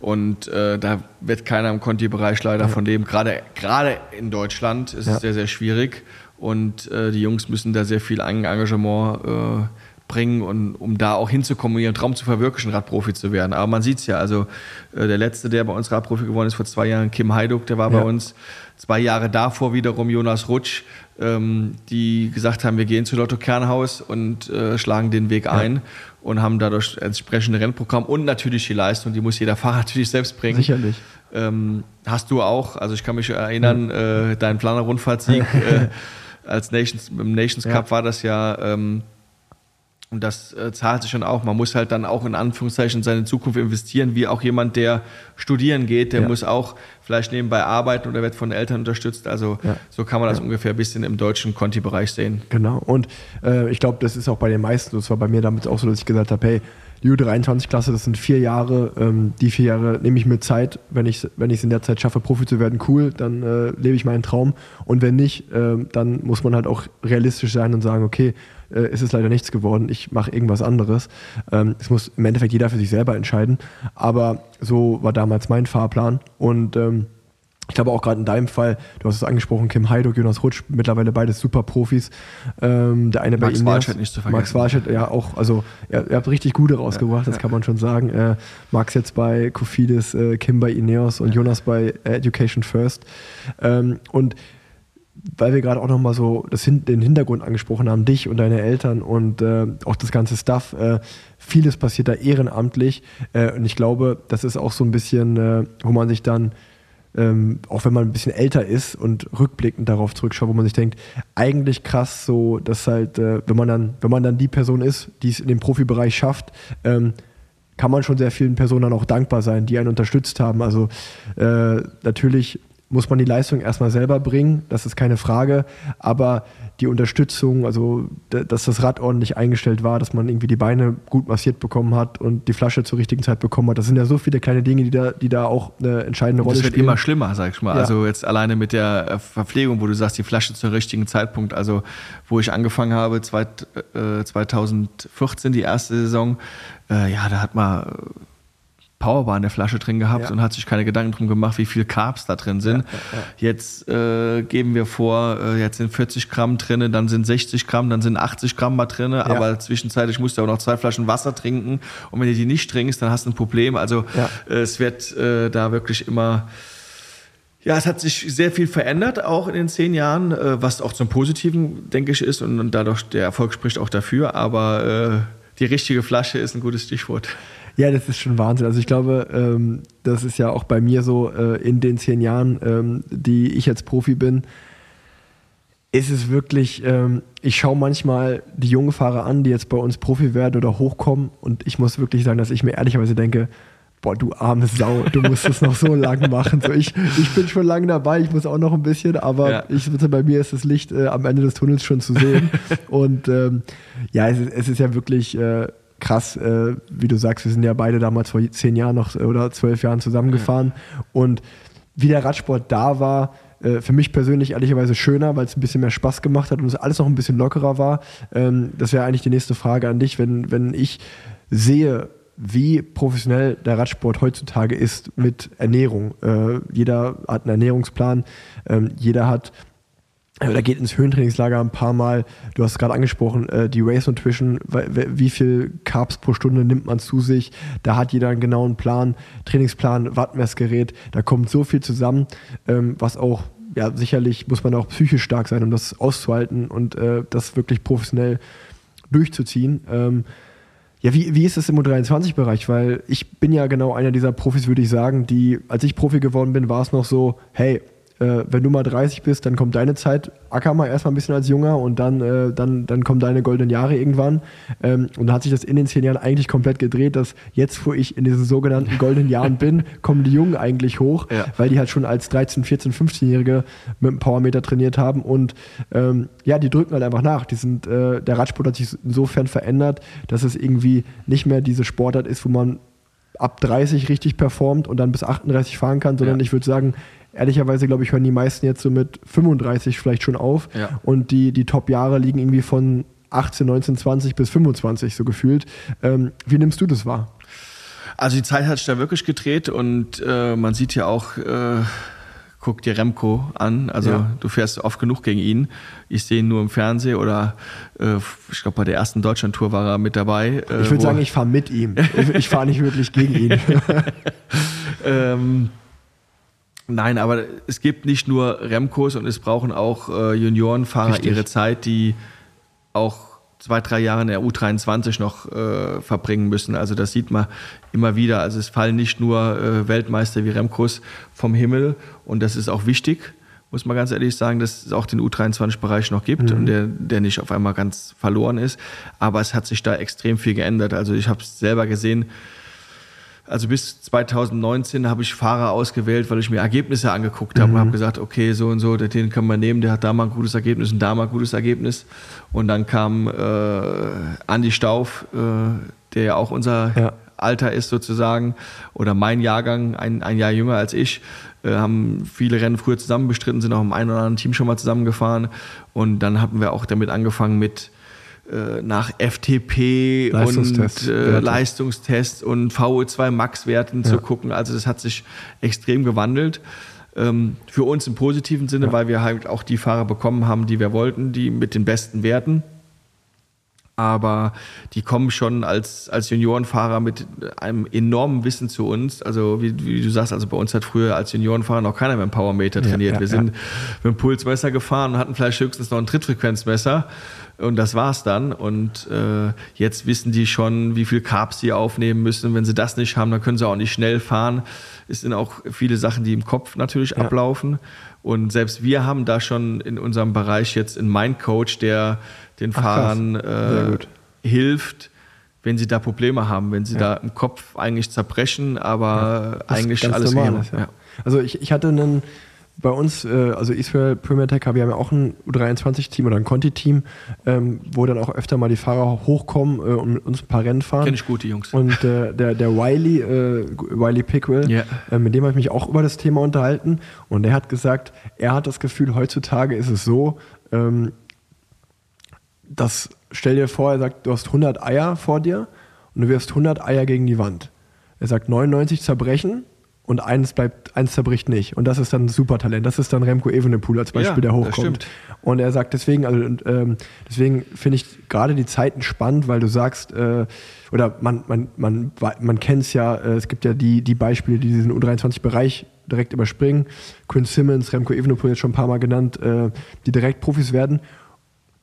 Und äh, da wird keiner im Conti-Bereich leider von leben. Gerade, gerade in Deutschland ist Ja. es sehr, sehr schwierig. Und äh, die Jungs müssen da sehr viel Eng- Engagement äh, bringen, und, um da auch hinzukommen, ihren Traum zu verwirklichen, Radprofi zu werden. Aber man sieht es ja. Also äh, der letzte, der bei uns Radprofi geworden ist vor zwei Jahren, Kim Heiduk, der war Ja. bei uns. Zwei Jahre davor wiederum Jonas Rutsch, ähm, die gesagt haben, wir gehen zu Lotto Kernhaus und äh, schlagen den Weg ein und haben dadurch entsprechende Rennprogramm und natürlich die Leistung, die muss jeder Fahrer natürlich selbst bringen. Sicherlich. Ähm, hast du auch, also ich kann mich erinnern, äh, dein Planer-Rundfahrtsieg äh, als Nations, im Nations Ja. Cup war das ja, ähm, und das äh, zahlt sich schon auch. Man muss halt dann auch in Anführungszeichen in seine Zukunft investieren, wie auch jemand, der studieren geht, der Ja. muss auch vielleicht nebenbei arbeiten oder wird von Eltern unterstützt. Also Ja. so kann man das ungefähr ein bisschen im deutschen Conti-Bereich sehen. Genau. Und äh, ich glaube, das ist auch bei den meisten so. Es war bei mir damals auch so, dass ich gesagt habe, hey, die U23-Klasse, das sind vier Jahre. Ähm, die vier Jahre nehme ich mir Zeit. Wenn ich wenn es in der Zeit schaffe, Profi zu werden, cool, dann äh, lebe ich meinen Traum. Und wenn nicht, ähm, dann muss man halt auch realistisch sein und sagen, okay, äh, ist es leider nichts geworden, ich mache irgendwas anderes. Ähm, Es muss im Endeffekt jeder für sich selber entscheiden. Aber so war damals mein Fahrplan. Und ähm, ich glaube auch gerade in deinem Fall, du hast es angesprochen, Kim Heiduk, Jonas Rutsch, mittlerweile beides super Profis. Ähm, der eine Max bei Ineos, Walscheid nicht zu vergessen. Max Walscheid, ja auch, also ihr, ihr habt richtig gute rausgebracht, das kann man schon sagen. Äh, Max jetzt bei Kofidis, äh, Kim bei Ineos und Jonas bei Education First. Ähm, und weil wir gerade auch nochmal so das, den Hintergrund angesprochen haben, dich und deine Eltern und äh, auch das ganze Stuff, äh, vieles passiert da ehrenamtlich äh, und ich glaube, das ist auch so ein bisschen, äh, wo man sich dann ähm, auch wenn man ein bisschen älter ist und rückblickend darauf zurückschaut, wo man sich denkt, eigentlich krass so, dass halt, äh, wenn man dann, wenn man dann die Person ist, die es in dem Profibereich schafft, ähm, kann man schon sehr vielen Personen dann auch dankbar sein, die einen unterstützt haben. Also äh, natürlich muss man die Leistung erstmal selber bringen, das ist keine Frage, aber die Unterstützung, also dass das Rad ordentlich eingestellt war, dass man irgendwie die Beine gut massiert bekommen hat und die Flasche zur richtigen Zeit bekommen hat, das sind ja so viele kleine Dinge, die da, die da auch eine entscheidende Rolle Das wird spielen. immer schlimmer, sag ich mal. Ja. Also jetzt alleine mit der äh, Verpflegung, wo du sagst, die Flasche zum richtigen Zeitpunkt. Also wo ich angefangen habe, zweit, äh, 2014 die erste Saison, äh, ja, da hat man Powerbar in der Flasche drin gehabt Ja. und hat sich keine Gedanken drum gemacht, wie viel Carbs da drin sind. Jetzt äh, geben wir vor, äh, jetzt sind 40 Gramm drin, dann sind 60 Gramm, dann sind 80 Gramm mal drin, aber zwischenzeitlich musst du auch noch zwei Flaschen Wasser trinken und wenn du die nicht trinkst, dann hast du ein Problem. Also Ja. äh, es wird äh, da wirklich immer ja, es hat sich sehr viel verändert, auch in den zehn Jahren, äh, was auch zum Positiven, denke ich, ist. Und, und dadurch, der Erfolg spricht auch dafür. Aber äh, die richtige Flasche ist ein gutes Stichwort. Ja, das ist schon Wahnsinn. Also ich glaube, ähm, das ist ja auch bei mir so äh, in den zehn Jahren, ähm, die ich jetzt Profi bin, ist es wirklich, ähm, ich schaue manchmal die jungen Fahrer an, die jetzt bei uns Profi werden oder hochkommen und ich muss wirklich sagen, dass ich mir ehrlicherweise denke, boah, du arme Sau, du musst es noch so lang machen. So, ich, ich bin schon lange dabei, ich muss auch noch ein bisschen, aber Ja. ich, bei mir ist das Licht äh, am Ende des Tunnels schon zu sehen. Und ähm, ja, es ist, es ist ja wirklich äh, krass, äh, wie du sagst, wir sind ja beide damals vor zehn Jahren noch äh, oder zwölf Jahren zusammengefahren. Und wie der Radsport da war, äh, für mich persönlich ehrlicherweise schöner, weil es ein bisschen mehr Spaß gemacht hat und es alles noch ein bisschen lockerer war. Ähm, das wäre eigentlich die nächste Frage an dich, wenn, wenn ich sehe, wie professionell der Radsport heutzutage ist mit Ernährung. Äh, jeder hat einen Ernährungsplan, ähm, jeder hat oder geht ins Höhentrainingslager ein paar Mal. Du hast es gerade angesprochen, äh, die Race Nutrition, wie viel Carbs pro Stunde nimmt man zu sich? Da hat jeder einen genauen Plan, Trainingsplan, Wattmessgerät. Da kommt so viel zusammen, ähm, was auch, ja, sicherlich muss man auch psychisch stark sein, um das auszuhalten und äh, das wirklich professionell durchzuziehen. Ähm, ja, wie, wie ist das im U23-Bereich? Weil ich bin ja genau einer dieser Profis, würde ich sagen, die, als ich Profi geworden bin, war es noch so, hey, äh, wenn du mal 30 bist, dann kommt deine Zeit, acker mal erstmal ein bisschen als Junger und dann, äh, dann, dann kommen deine goldenen Jahre irgendwann. Ähm, und da hat sich das in den zehn Jahren eigentlich komplett gedreht, dass jetzt, wo ich in diesen sogenannten goldenen Jahren bin, kommen die Jungen eigentlich hoch, Ja. weil die halt schon als 13, 14, 15-Jährige mit dem Powermeter trainiert haben und ähm, ja, die drücken halt einfach nach. Die sind, äh, der Radsport hat sich insofern verändert, dass es irgendwie nicht mehr diese Sportart ist, wo man ab 30 richtig performt und dann bis 38 fahren kann, sondern Ja. ich würde sagen, ehrlicherweise glaube ich, hören die meisten jetzt so mit 35 vielleicht schon auf Ja. und die, die Top-Jahre liegen irgendwie von 18, 19, 20 bis 25 so gefühlt. Ähm, wie nimmst du das wahr? Also die Zeit hat sich da wirklich gedreht und äh, man sieht ja auch, äh, guck dir Remco an, also Ja. du fährst oft genug gegen ihn. Ich sehe ihn nur im Fernsehen oder äh, ich glaube bei der ersten Deutschland-Tour war er mit dabei. äh, Ich würde sagen, ich fahre mit ihm. Ich, ich fahre nicht wirklich gegen ihn. Ähm, nein, aber es gibt nicht nur Remcos und es brauchen auch äh, Juniorenfahrer Richtig. ihre Zeit, die auch zwei, drei Jahre in der U23 noch äh, verbringen müssen. Also das sieht man immer wieder. Also es fallen nicht nur äh, Weltmeister wie Remcos vom Himmel und das ist auch wichtig, muss man ganz ehrlich sagen, dass es auch den U23-Bereich noch gibt und der, der nicht auf einmal ganz verloren ist. Aber es hat sich da extrem viel geändert. Also ich habe es selber gesehen, also bis 2019 habe ich Fahrer ausgewählt, weil ich mir Ergebnisse angeguckt habe und habe gesagt, okay, so und so, den können wir nehmen, der hat da mal ein gutes Ergebnis und da mal ein gutes Ergebnis. Und dann kam äh, Andi Stauf, äh, der ja auch unser Ja. Alter ist sozusagen, oder mein Jahrgang, ein, ein Jahr jünger als ich, äh, haben viele Rennen früher zusammen bestritten, sind auch im einen oder anderen Team schon mal zusammengefahren. Und dann haben wir auch damit angefangen mit nach FTP Leistungstest, und äh. Leistungstests und VO2 Max-Werten zu Ja. gucken. Also das hat sich extrem gewandelt. Ähm, für uns im positiven Sinne, weil wir halt auch die Fahrer bekommen haben, die wir wollten, die mit den besten Werten. Aber die kommen schon als, als Juniorenfahrer mit einem enormen Wissen zu uns. Also wie, wie du sagst, also bei uns hat früher als Juniorenfahrer noch keiner mit dem Powermeter trainiert. ja, wir ja. sind mit dem Pulsmesser gefahren und hatten vielleicht höchstens noch ein Trittfrequenzmesser. Und das war's dann. Und äh, jetzt wissen die schon, wie viel Carbs sie aufnehmen müssen. Wenn sie das nicht haben, dann können sie auch nicht schnell fahren. Es sind auch viele Sachen, die im Kopf natürlich ablaufen. Und selbst wir haben da schon in unserem Bereich jetzt einen Mindcoach, der den krass. Fahrern äh, hilft, wenn sie da Probleme haben, wenn sie da im Kopf eigentlich zerbrechen, aber Was eigentlich alles normal ist, ja. Ja. Also ich, ich hatte einen, bei uns, äh, also Israel Premier Tech, wir haben ja auch ein U23-Team oder ein Conti-Team, ähm, wo dann auch öfter mal die Fahrer hochkommen äh, und mit uns ein paar Rennen fahren. Kenn ich gut, die Jungs. Und äh, der, der Wiley, äh, Wiley Pickwell, äh, mit dem habe ich mich auch über das Thema unterhalten. Und der hat gesagt, er hat das Gefühl, heutzutage ist es so, ähm, dass, stell dir vor, er sagt, du hast 100 Eier vor dir und du wirfst 100 Eier gegen die Wand. Er sagt, 99 zerbrechen und eins bleibt, eins zerbricht nicht. Und das ist dann ein Supertalent. Das ist dann Remco Evenepoel als Beispiel, Ja, der hochkommt. Und er sagt deswegen, also ähm, deswegen finde ich gerade die Zeiten spannend, weil du sagst, äh, oder man, man, man, man kennt es ja, äh, es gibt ja die, die Beispiele, die diesen U23-Bereich direkt überspringen. Quinn Simmons, Remco Evenepoel jetzt schon ein paar Mal genannt, äh, die direkt Profis werden.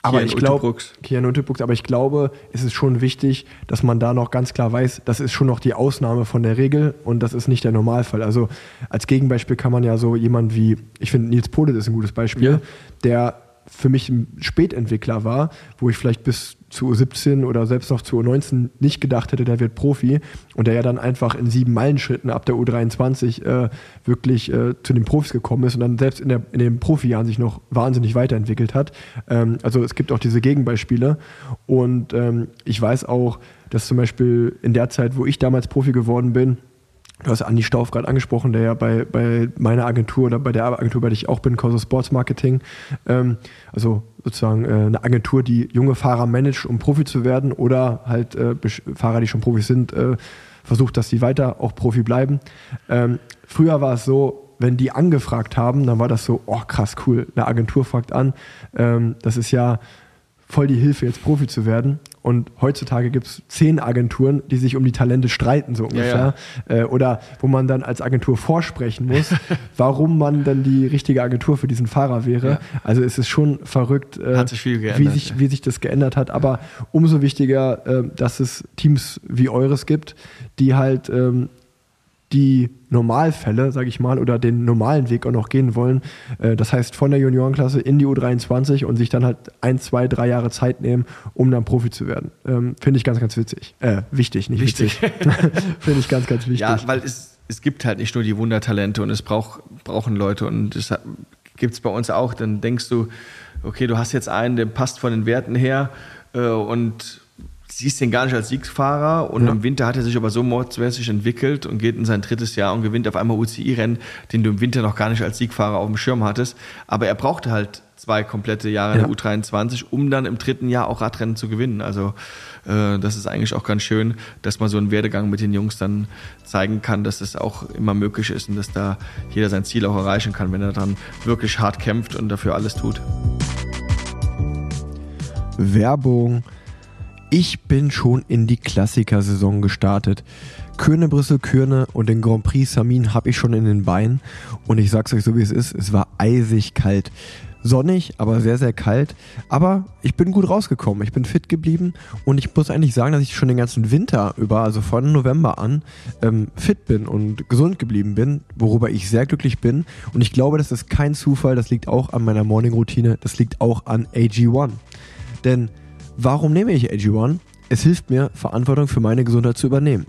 Aber ich glaube. Kian Uttebrooks, aber ich glaube, es ist schon wichtig, dass man da noch ganz klar weiß, das ist schon noch die Ausnahme von der Regel und das ist nicht der Normalfall. Also als Gegenbeispiel kann man ja so jemand wie, ich finde Nils Polet ist ein gutes Beispiel, Ja. der für mich ein Spätentwickler war, wo ich vielleicht bis zu U17 oder selbst noch zu U19 nicht gedacht hätte, der wird Profi und der ja dann einfach in sieben Meilenschritten ab der U23 äh, wirklich äh, zu den Profis gekommen ist und dann selbst in, der, in den Profijahren sich noch wahnsinnig weiterentwickelt hat. Ähm, also es gibt auch diese Gegenbeispiele und ähm, ich weiß auch, dass zum Beispiel in der Zeit, wo ich damals Profi geworden bin, Du hast Andi Stauf gerade angesprochen, der ja bei, bei meiner Agentur oder bei der Agentur, bei der ich auch bin, Causa Sports Marketing, ähm, also sozusagen äh, eine Agentur, die junge Fahrer managt, um Profi zu werden oder halt äh, Fahrer, die schon Profi sind, äh, versucht, dass sie weiter auch Profi bleiben. Ähm, früher war es so, wenn die angefragt haben, dann war das so, oh krass, cool, eine Agentur fragt an. Ähm, das ist ja voll die Hilfe, jetzt Profi zu werden. Und heutzutage gibt es zehn Agenturen, die sich um die Talente streiten, so ungefähr. Ja, ja. Äh, oder wo man dann als Agentur vorsprechen muss, warum man dann die richtige Agentur für diesen Fahrer wäre. Ja. Also es ist schon verrückt, äh, sich geändert, wie, sich, wie sich das geändert hat. Aber umso wichtiger, äh, dass es Teams wie eures gibt, die halt ähm, die Normalfälle, sage ich mal, oder den normalen Weg auch noch gehen wollen. Äh, das heißt, von der Juniorenklasse in die U23 und sich dann halt ein, zwei, drei Jahre Zeit nehmen, um dann Profi zu werden. Ähm, Finde ich ganz, ganz witzig. Äh, wichtig, nicht wichtig. witzig. Finde ich ganz, ganz wichtig. Ja, weil es, es gibt halt nicht nur die Wundertalente und es brauch, brauchen Leute und das gibt es bei uns auch. Dann denkst du, okay, du hast jetzt einen, der passt von den Werten her äh, und siehst den gar nicht als Siegsfahrer und ja. im Winter hat er sich aber so mordsmäßig entwickelt und geht in sein drittes Jahr und gewinnt auf einmal UCI-Rennen, den du im Winter noch gar nicht als Siegfahrer auf dem Schirm hattest. Aber er brauchte halt zwei komplette Jahre ja. in der U23, um dann im dritten Jahr auch Radrennen zu gewinnen. Also äh, das ist eigentlich auch ganz schön, dass man so einen Werdegang mit den Jungs dann zeigen kann, dass es auch immer möglich ist und dass da jeder sein Ziel auch erreichen kann, wenn er dann wirklich hart kämpft und dafür alles tut. Werbung ich bin schon in die Klassikersaison gestartet. Kürne Brüssel Kürne und den Grand Prix Samin habe ich schon in den Beinen und ich sag's euch so wie es ist, es war eisig kalt. Sonnig, aber sehr, sehr kalt. Aber ich bin gut rausgekommen. Ich bin fit geblieben und ich muss eigentlich sagen, dass ich schon den ganzen Winter über, also von November an, ähm, fit bin und gesund geblieben bin, worüber ich sehr glücklich bin. Und ich glaube, das ist kein Zufall. Das liegt auch an meiner Morning-Routine. Das liegt auch an AG1. Denn Warum nehme ich AG1? Es hilft mir, Verantwortung für meine Gesundheit zu übernehmen.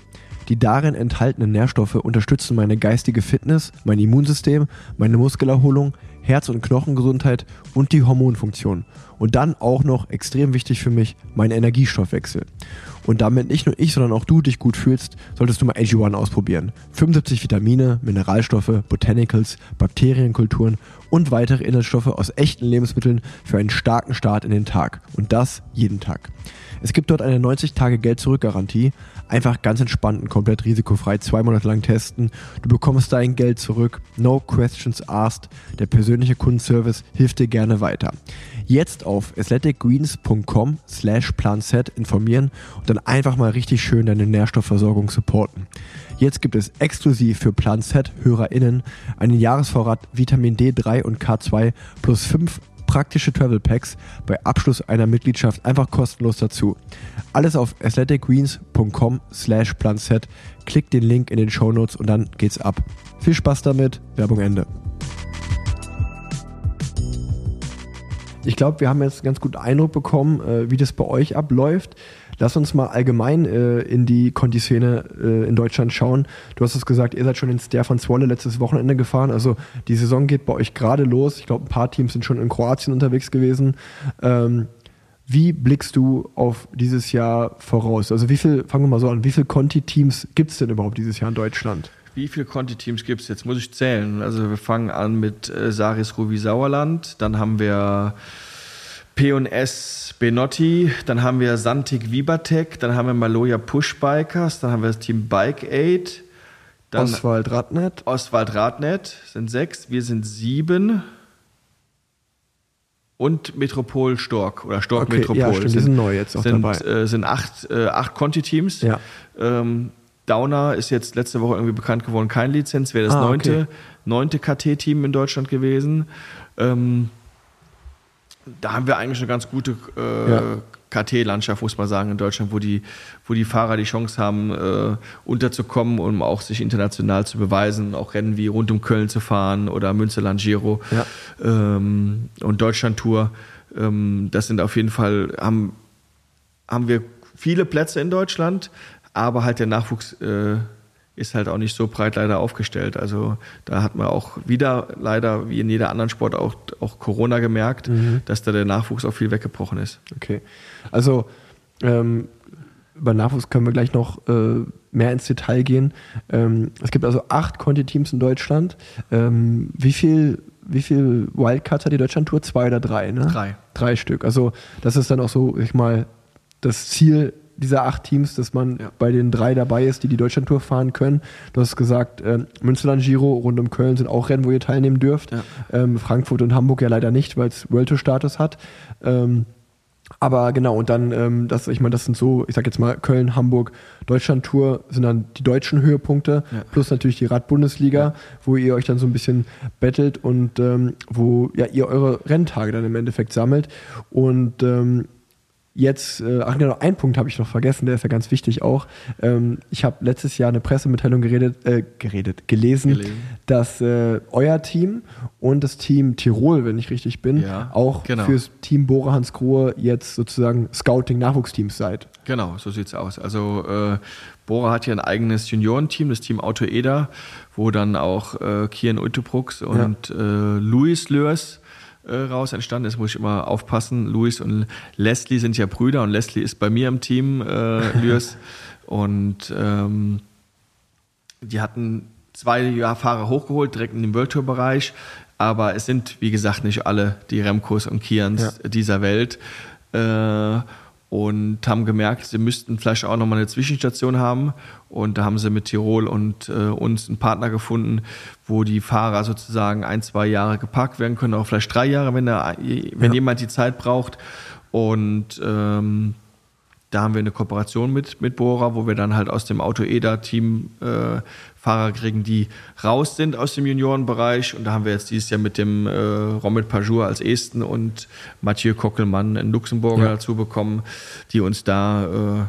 Die darin enthaltenen Nährstoffe unterstützen meine geistige Fitness, mein Immunsystem, meine Muskelerholung, Herz- und Knochengesundheit und die Hormonfunktion. Und dann auch noch extrem wichtig für mich, mein Energiestoffwechsel. Und damit nicht nur ich, sondern auch du dich gut fühlst, solltest du mal AG1 ausprobieren. 75 Vitamine, Mineralstoffe, Botanicals, Bakterienkulturen und weitere Inhaltsstoffe aus echten Lebensmitteln für einen starken Start in den Tag. Und das jeden Tag. Es gibt dort eine 90-Tage-Geld-Zurück-Garantie. Einfach ganz entspannt und komplett risikofrei zwei Monate lang testen. Du bekommst dein Geld zurück. No questions asked. Der persönliche Kundenservice hilft dir gerne weiter. Jetzt auf athleticgreens.com slash planset informieren und dann einfach mal richtig schön deine Nährstoffversorgung supporten. Jetzt gibt es exklusiv für Plan Z HörerInnen einen Jahresvorrat Vitamin D3 und K2 plus 5 praktische Travel Packs bei Abschluss einer Mitgliedschaft einfach kostenlos dazu. Alles auf athleticgreens.com slash planz. Klickt den Link in den Show Notes und dann geht's ab. Viel Spaß damit. Werbung Ende. Ich glaube, wir haben jetzt einen ganz guten Eindruck bekommen, äh, wie das bei euch abläuft. Lass uns mal allgemein äh, in die Conti-Szene äh, in Deutschland schauen. Du hast es gesagt, ihr seid schon ins Der von Zwolle letztes Wochenende gefahren. Also die Saison geht bei euch gerade los. Ich glaube, ein paar Teams sind schon in Kroatien unterwegs gewesen. Ähm, wie blickst du auf dieses Jahr voraus? Also wie viel, fangen wir mal so an, wie viele Conti-Teams gibt es denn überhaupt dieses Jahr in Deutschland? Wie viele Conti-Teams gibt es? Jetzt muss ich zählen. Also wir fangen an mit äh, Saris Ruvi Sauerland, dann haben wir P&S Benotti, dann haben wir Santik Vibatec, dann haben wir Maloja Pushbikers, dann haben wir das Team Bike Aid. Oswald Radnet. Oswald Radnet sind sechs, wir sind sieben. Und Metropol Stork oder Stork okay, Metropol. Ja, stimmt, sind, die sind neu jetzt auch sind, dabei. Äh, sind acht, äh, acht Conti-Teams. Ja. Ähm, Downer ist jetzt letzte Woche irgendwie bekannt geworden, kein Lizenz, wäre das ah, neunte, okay. neunte KT-Team in Deutschland gewesen. Ähm, da haben wir eigentlich eine ganz gute äh, ja. KT-Landschaft, muss man sagen, in Deutschland, wo die, wo die Fahrer die Chance haben, äh, unterzukommen, um auch sich international zu beweisen, auch Rennen wie rund um Köln zu fahren oder Münsterland Giro ja. ähm, und Deutschland Tour. Ähm, das sind auf jeden Fall, haben haben wir viele Plätze in Deutschland, aber halt der Nachwuchs äh, ist halt auch nicht so breit leider aufgestellt. Also da hat man auch wieder leider, wie in jeder anderen Sport, auch, auch Corona gemerkt, mhm. dass da der Nachwuchs auch viel weggebrochen ist. Okay. Also ähm, über Nachwuchs können wir gleich noch äh, mehr ins Detail gehen. Ähm, es gibt also acht Conti-Teams in Deutschland. Ähm, wie viel wie viel Wildcards hat die Deutschland-Tour? Zwei oder drei, ne? Drei. Drei Stück. Also das ist dann auch so, ich mal, das Ziel dieser acht Teams, dass man ja. bei den drei dabei ist, die die Deutschlandtour fahren können. Du hast gesagt, äh, Münsterland Giro rund um Köln sind auch Rennen, wo ihr teilnehmen dürft. Ja. Ähm, Frankfurt und Hamburg ja leider nicht, weil es World Tour Status hat. Ähm, aber genau, und dann, ähm, das, ich meine, das sind so, ich sag jetzt mal, Köln, Hamburg, Deutschland-Tour sind dann die deutschen Höhepunkte, ja. plus natürlich die Radbundesliga, ja. wo ihr euch dann so ein bisschen bettelt und ähm, wo ja ihr eure Renntage dann im Endeffekt sammelt. Und ähm, Jetzt, äh, ach genau, ein Punkt habe ich noch vergessen, der ist ja ganz wichtig auch. Ähm, ich habe letztes Jahr eine Pressemitteilung geredet, äh, geredet, gelesen, gelesen. dass äh, euer Team und das Team Tirol, wenn ich richtig bin, ja, auch genau. fürs Team Bora Hans Grohe jetzt sozusagen Scouting-Nachwuchsteams seid. Genau, so sieht es aus. Also äh, Bora hat ja ein eigenes Juniorenteam, das Team Auto Eder, wo dann auch äh, Kian Utebrooks und ja. Äh, Luis Lörs äh, raus entstanden ist, muss ich immer aufpassen. Luis und Leslie sind ja Brüder und Leslie ist bei mir im Team, äh, Lürs. und ähm, die hatten zwei Fahrer hochgeholt, direkt in den World Tour Bereich. Aber es sind, wie gesagt, nicht alle die Remkos und Kians ja. dieser Welt. Äh, und haben gemerkt, sie müssten vielleicht auch nochmal eine Zwischenstation haben. Und da haben sie mit Tirol und äh, uns einen Partner gefunden, wo die Fahrer sozusagen ein, zwei Jahre geparkt werden können, auch vielleicht drei Jahre, wenn, der, wenn ja. jemand die Zeit braucht. Und ähm, da haben wir eine Kooperation mit, mit Bora, wo wir dann halt aus dem Auto-EDA-Team äh, Fahrer kriegen, die raus sind aus dem Juniorenbereich. Und da haben wir jetzt dieses Jahr mit dem äh, Romit Pajur als Esten und Mathieu Kockelmann, einen Luxemburger, ja. dazu bekommen, die uns da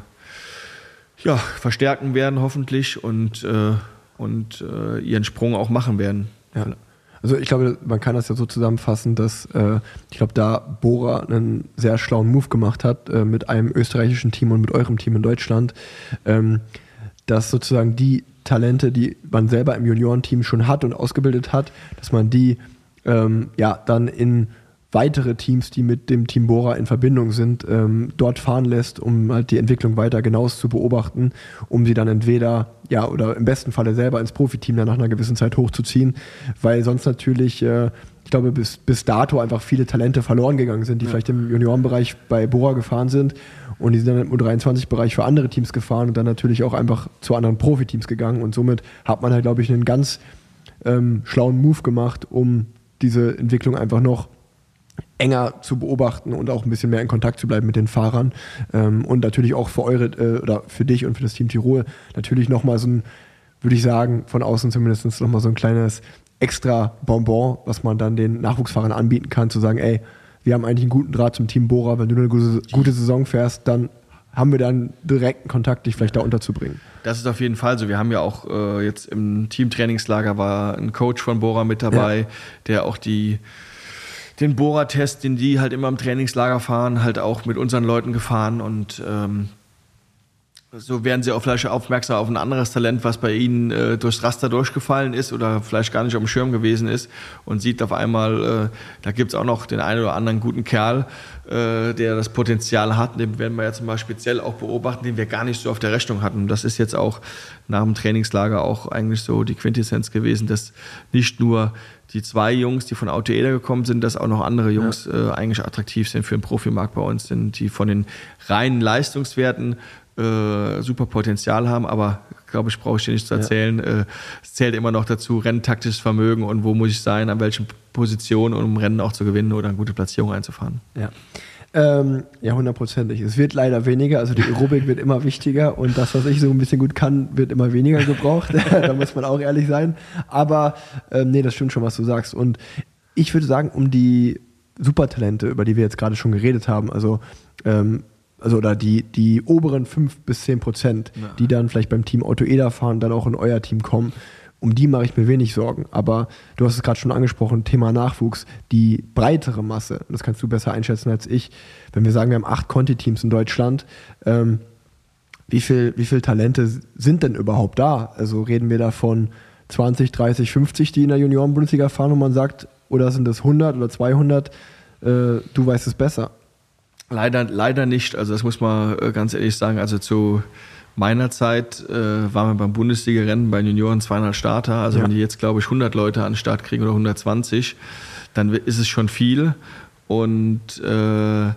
äh, ja, verstärken werden, hoffentlich, und, äh, und äh, ihren Sprung auch machen werden. Ja. Also ich glaube, man kann das ja so zusammenfassen, dass äh, ich glaube, da Bora einen sehr schlauen Move gemacht hat äh, mit einem österreichischen Team und mit eurem Team in Deutschland, ähm, dass sozusagen die Talente, die man selber im Juniorenteam schon hat und ausgebildet hat, dass man die ähm, ja dann in weitere Teams, die mit dem Team Bora in Verbindung sind, ähm, dort fahren lässt, um halt die Entwicklung weiter genauest zu beobachten, um sie dann entweder, ja, oder im besten Falle selber ins Profiteam dann nach einer gewissen Zeit hochzuziehen, weil sonst natürlich, äh, ich glaube, bis, bis dato einfach viele Talente verloren gegangen sind, die ja. vielleicht im Juniorenbereich bei Bora gefahren sind und die sind dann im U23-Bereich für andere Teams gefahren und dann natürlich auch einfach zu anderen Profiteams gegangen und somit hat man halt, glaube ich, einen ganz ähm, schlauen Move gemacht, um diese Entwicklung einfach noch enger zu beobachten und auch ein bisschen mehr in Kontakt zu bleiben mit den Fahrern. Ähm, und natürlich auch für eure äh, oder für dich und für das Team Tirol natürlich nochmal so ein, würde ich sagen, von außen zumindest nochmal so ein kleines extra Bonbon, was man dann den Nachwuchsfahrern anbieten kann, zu sagen, ey, wir haben eigentlich einen guten Draht zum Team Bora, wenn du eine gute, Saison fährst, dann haben wir dann direkten Kontakt, dich vielleicht da unterzubringen. Das ist auf jeden Fall so. Wir haben ja auch äh, jetzt im Teamtrainingslager war ein Coach von Bora mit dabei, ja. der auch die den Bohrer-Test, den die halt immer im Trainingslager fahren, halt auch mit unseren Leuten gefahren und ähm, so werden sie auch vielleicht aufmerksam auf ein anderes Talent, was bei ihnen äh, durchs Raster durchgefallen ist oder vielleicht gar nicht auf dem Schirm gewesen ist und sieht auf einmal, äh, da gibt es auch noch den einen oder anderen guten Kerl, äh, der das Potenzial hat. Den werden wir jetzt mal speziell auch beobachten, den wir gar nicht so auf der Rechnung hatten. Das ist jetzt auch nach dem Trainingslager auch eigentlich so die Quintessenz gewesen, dass nicht nur die zwei Jungs, die von Autoeda gekommen sind, dass auch noch andere Jungs ja. äh, eigentlich attraktiv sind für den Profimarkt bei uns sind, die von den reinen Leistungswerten äh, super Potenzial haben, aber glaube ich, brauche ich dir nicht zu erzählen. Ja. Äh, es zählt immer noch dazu, renntaktisches Vermögen und wo muss ich sein, an welchen Positionen, um Rennen auch zu gewinnen oder eine gute Platzierung einzufahren. Ja. Ähm, ja, hundertprozentig. Es wird leider weniger, also die Aerobik wird immer wichtiger und das, was ich so ein bisschen gut kann, wird immer weniger gebraucht. da muss man auch ehrlich sein. Aber ähm, nee, das stimmt schon, was du sagst. Und ich würde sagen, um die Supertalente, über die wir jetzt gerade schon geredet haben, also ähm, also oder die, die oberen fünf bis zehn Prozent, ja. die dann vielleicht beim Team Auto Eda fahren, dann auch in euer Team kommen, um die mache ich mir wenig Sorgen. Aber du hast es gerade schon angesprochen, Thema Nachwuchs, die breitere Masse, das kannst du besser einschätzen als ich. Wenn wir sagen, wir haben acht Conti-Teams in Deutschland, ähm, wie viel, wie viel Talente sind denn überhaupt da? Also reden wir davon 20, 30, 50, die in der Junioren-Bundesliga fahren und man sagt, oder sind das 100 oder 200? Äh, du weißt es besser. Leider, leider nicht. Also das muss man äh, ganz ehrlich sagen. Also zu meiner Zeit äh, waren wir beim Bundesliga-Rennen bei Junioren 200 Starter. Also Ja. wenn die jetzt, glaube ich, 100 Leute an den Start kriegen oder 120, dann ist es schon viel. Und äh,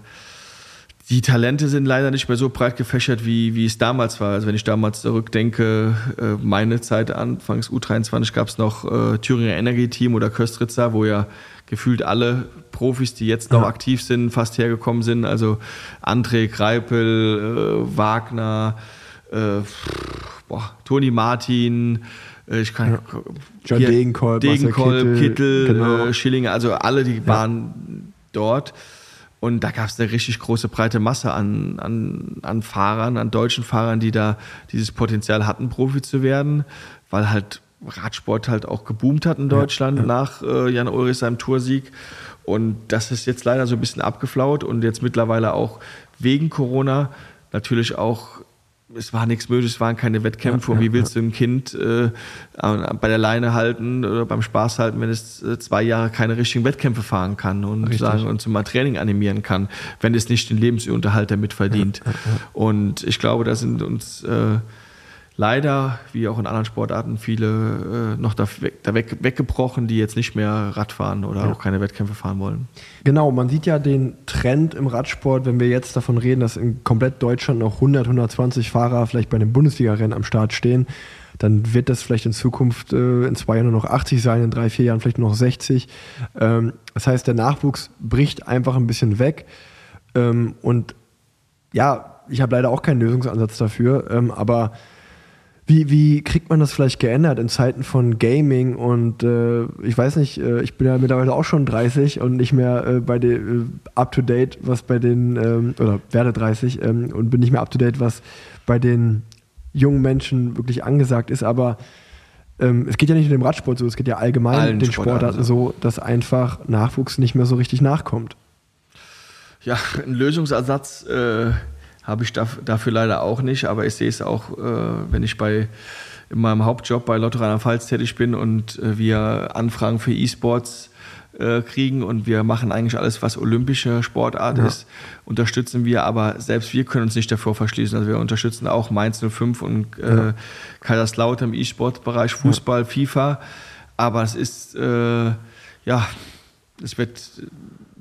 die Talente sind leider nicht mehr so breit gefächert, wie, wie es damals war. Also wenn ich damals zurückdenke, äh, meine Zeit anfangs U23 gab es noch äh, Thüringer Energy Team oder Köstritzer, wo ja gefühlt alle Profis, die jetzt noch Ja. aktiv sind, fast hergekommen sind. Also André Greipel, äh, Wagner, äh, boah, Toni Martin, äh, ich kann John hier- Degenkolb, Degenkolb, Kittel, Kittel, genau. äh, Schillinger, also alle, die waren dort. Und da gab es eine richtig große breite Masse an, an, an Fahrern, an deutschen Fahrern, die da dieses Potenzial hatten, Profi zu werden, weil halt Radsport halt auch geboomt hat in Deutschland nach äh, Jan Ulrich seinem Toursieg. Und das ist jetzt leider so ein bisschen abgeflaut und jetzt mittlerweile auch wegen Corona natürlich auch, es war nichts möglich, es waren keine Wettkämpfe und wie willst du ein Kind äh, bei der Leine halten oder beim Spaß halten, wenn es äh, zwei Jahre keine richtigen Wettkämpfe fahren kann und Richtig. sagen und zum Training animieren kann, wenn es nicht den Lebensunterhalt damit verdient. Und ich glaube, da sind uns äh, leider, wie auch in anderen Sportarten, viele äh, noch da, weg, da weg, weggebrochen, die jetzt nicht mehr Rad fahren oder auch keine Wettkämpfe fahren wollen. Genau, man sieht ja den Trend im Radsport, wenn wir jetzt davon reden, dass in komplett Deutschland noch 100, 120 Fahrer vielleicht bei einem Bundesliga-Rennen am Start stehen, dann wird das vielleicht in Zukunft äh, in zwei Jahren nur noch 80 sein, in drei, vier Jahren vielleicht nur noch 60. Ähm, das heißt, der Nachwuchs bricht einfach ein bisschen weg. Ähm, und ja, ich habe leider auch keinen Lösungsansatz dafür, ähm, aber wie, wie kriegt man das vielleicht geändert in Zeiten von Gaming und äh, ich weiß nicht, äh, ich bin ja mittlerweile auch schon 30 und nicht mehr äh, bei den äh, up to date, was bei den ähm, oder werde 30 ähm, und bin nicht mehr up to date, was bei den jungen Menschen wirklich angesagt ist, aber ähm, es geht ja nicht nur dem Radsport so, es geht ja allgemein Allen den Sportarten so, dass einfach Nachwuchs nicht mehr so richtig nachkommt. Ja, einen Lösungsersatz äh, habe ich daf- dafür leider auch nicht, aber ich sehe es auch, äh, wenn ich bei in meinem Hauptjob bei Lotto Rheinland-Pfalz tätig bin und äh, wir Anfragen für E-Sports äh, kriegen und wir machen eigentlich alles, was olympische Sportart ist, unterstützen wir, aber selbst wir können uns nicht davor verschließen. Also wir unterstützen auch Mainz 05 und äh, Kaiserslautern im E-Sport-Bereich, Fußball, FIFA, aber es ist, äh, ja, es wird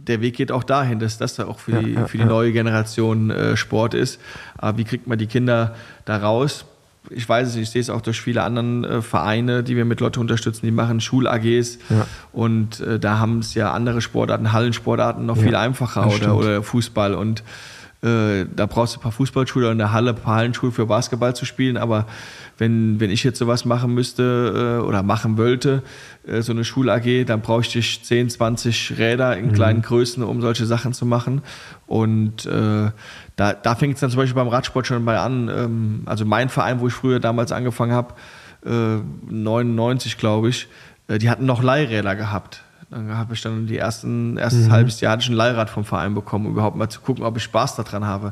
der Weg geht auch dahin, dass das auch für, Ja, die, für die neue Generation äh, Sport ist. Aber wie kriegt man die Kinder da raus? Ich weiß es ich sehe es auch durch viele anderen äh, Vereine, die wir mit Lotto unterstützen, die machen Schul-AGs Ja. und äh, da haben es ja andere Sportarten, Hallensportarten noch Ja, viel einfacher oder, oder Fußball und äh, da brauchst du ein paar Fußballschuhe in der Halle, ein paar Hallenschuhe für Basketball zu spielen, aber wenn, wenn ich jetzt sowas machen müsste äh, oder machen wollte, äh, so eine Schul-AG, dann bräuchte ich 10, 20 Räder in kleinen Größen, um solche Sachen zu machen. Und äh, da, da fängt es dann zum Beispiel beim Radsport schon bei an. Ähm, also mein Verein, wo ich früher damals angefangen habe, äh, 99 glaube ich, äh, die hatten noch Leihräder gehabt. Dann habe ich dann die ersten, erstes halbes Jahr ein Leihrad vom Verein bekommen, um überhaupt mal zu gucken, ob ich Spaß daran habe.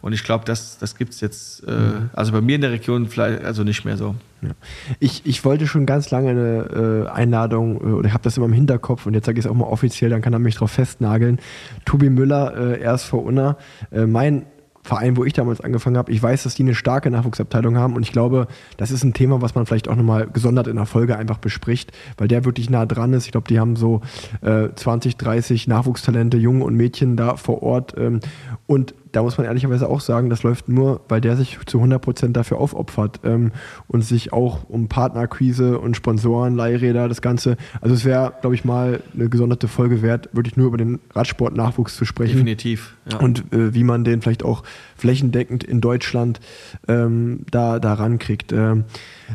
Und ich glaube, das, das gibt es jetzt, äh, also bei mir in der Region vielleicht, also nicht mehr so. Ja. Ich, ich wollte schon ganz lange eine äh, Einladung äh, oder ich habe das immer im Hinterkopf und jetzt sage ich es auch mal offiziell, dann kann er mich drauf festnageln. Tobi Müller, äh, RSV Unna, äh, mein Verein, wo ich damals angefangen habe, ich weiß, dass die eine starke Nachwuchsabteilung haben und ich glaube, das ist ein Thema, was man vielleicht auch nochmal gesondert in der Folge einfach bespricht, weil der wirklich nah dran ist. Ich glaube, die haben so äh, 20, 30 Nachwuchstalente, Jungen und Mädchen da vor Ort ähm, und da muss man ehrlicherweise auch sagen, das läuft nur, weil der sich zu 100% dafür aufopfert ähm, und sich auch um Partnerakquise und Sponsoren, Leihräder, das Ganze. Also es wäre, glaube ich, mal eine gesonderte Folge wert, wirklich nur über den Radsport-Nachwuchs zu sprechen. Definitiv. Ja. Und äh, wie man den vielleicht auch flächendeckend in Deutschland ähm, da, da rankriegt. Ähm,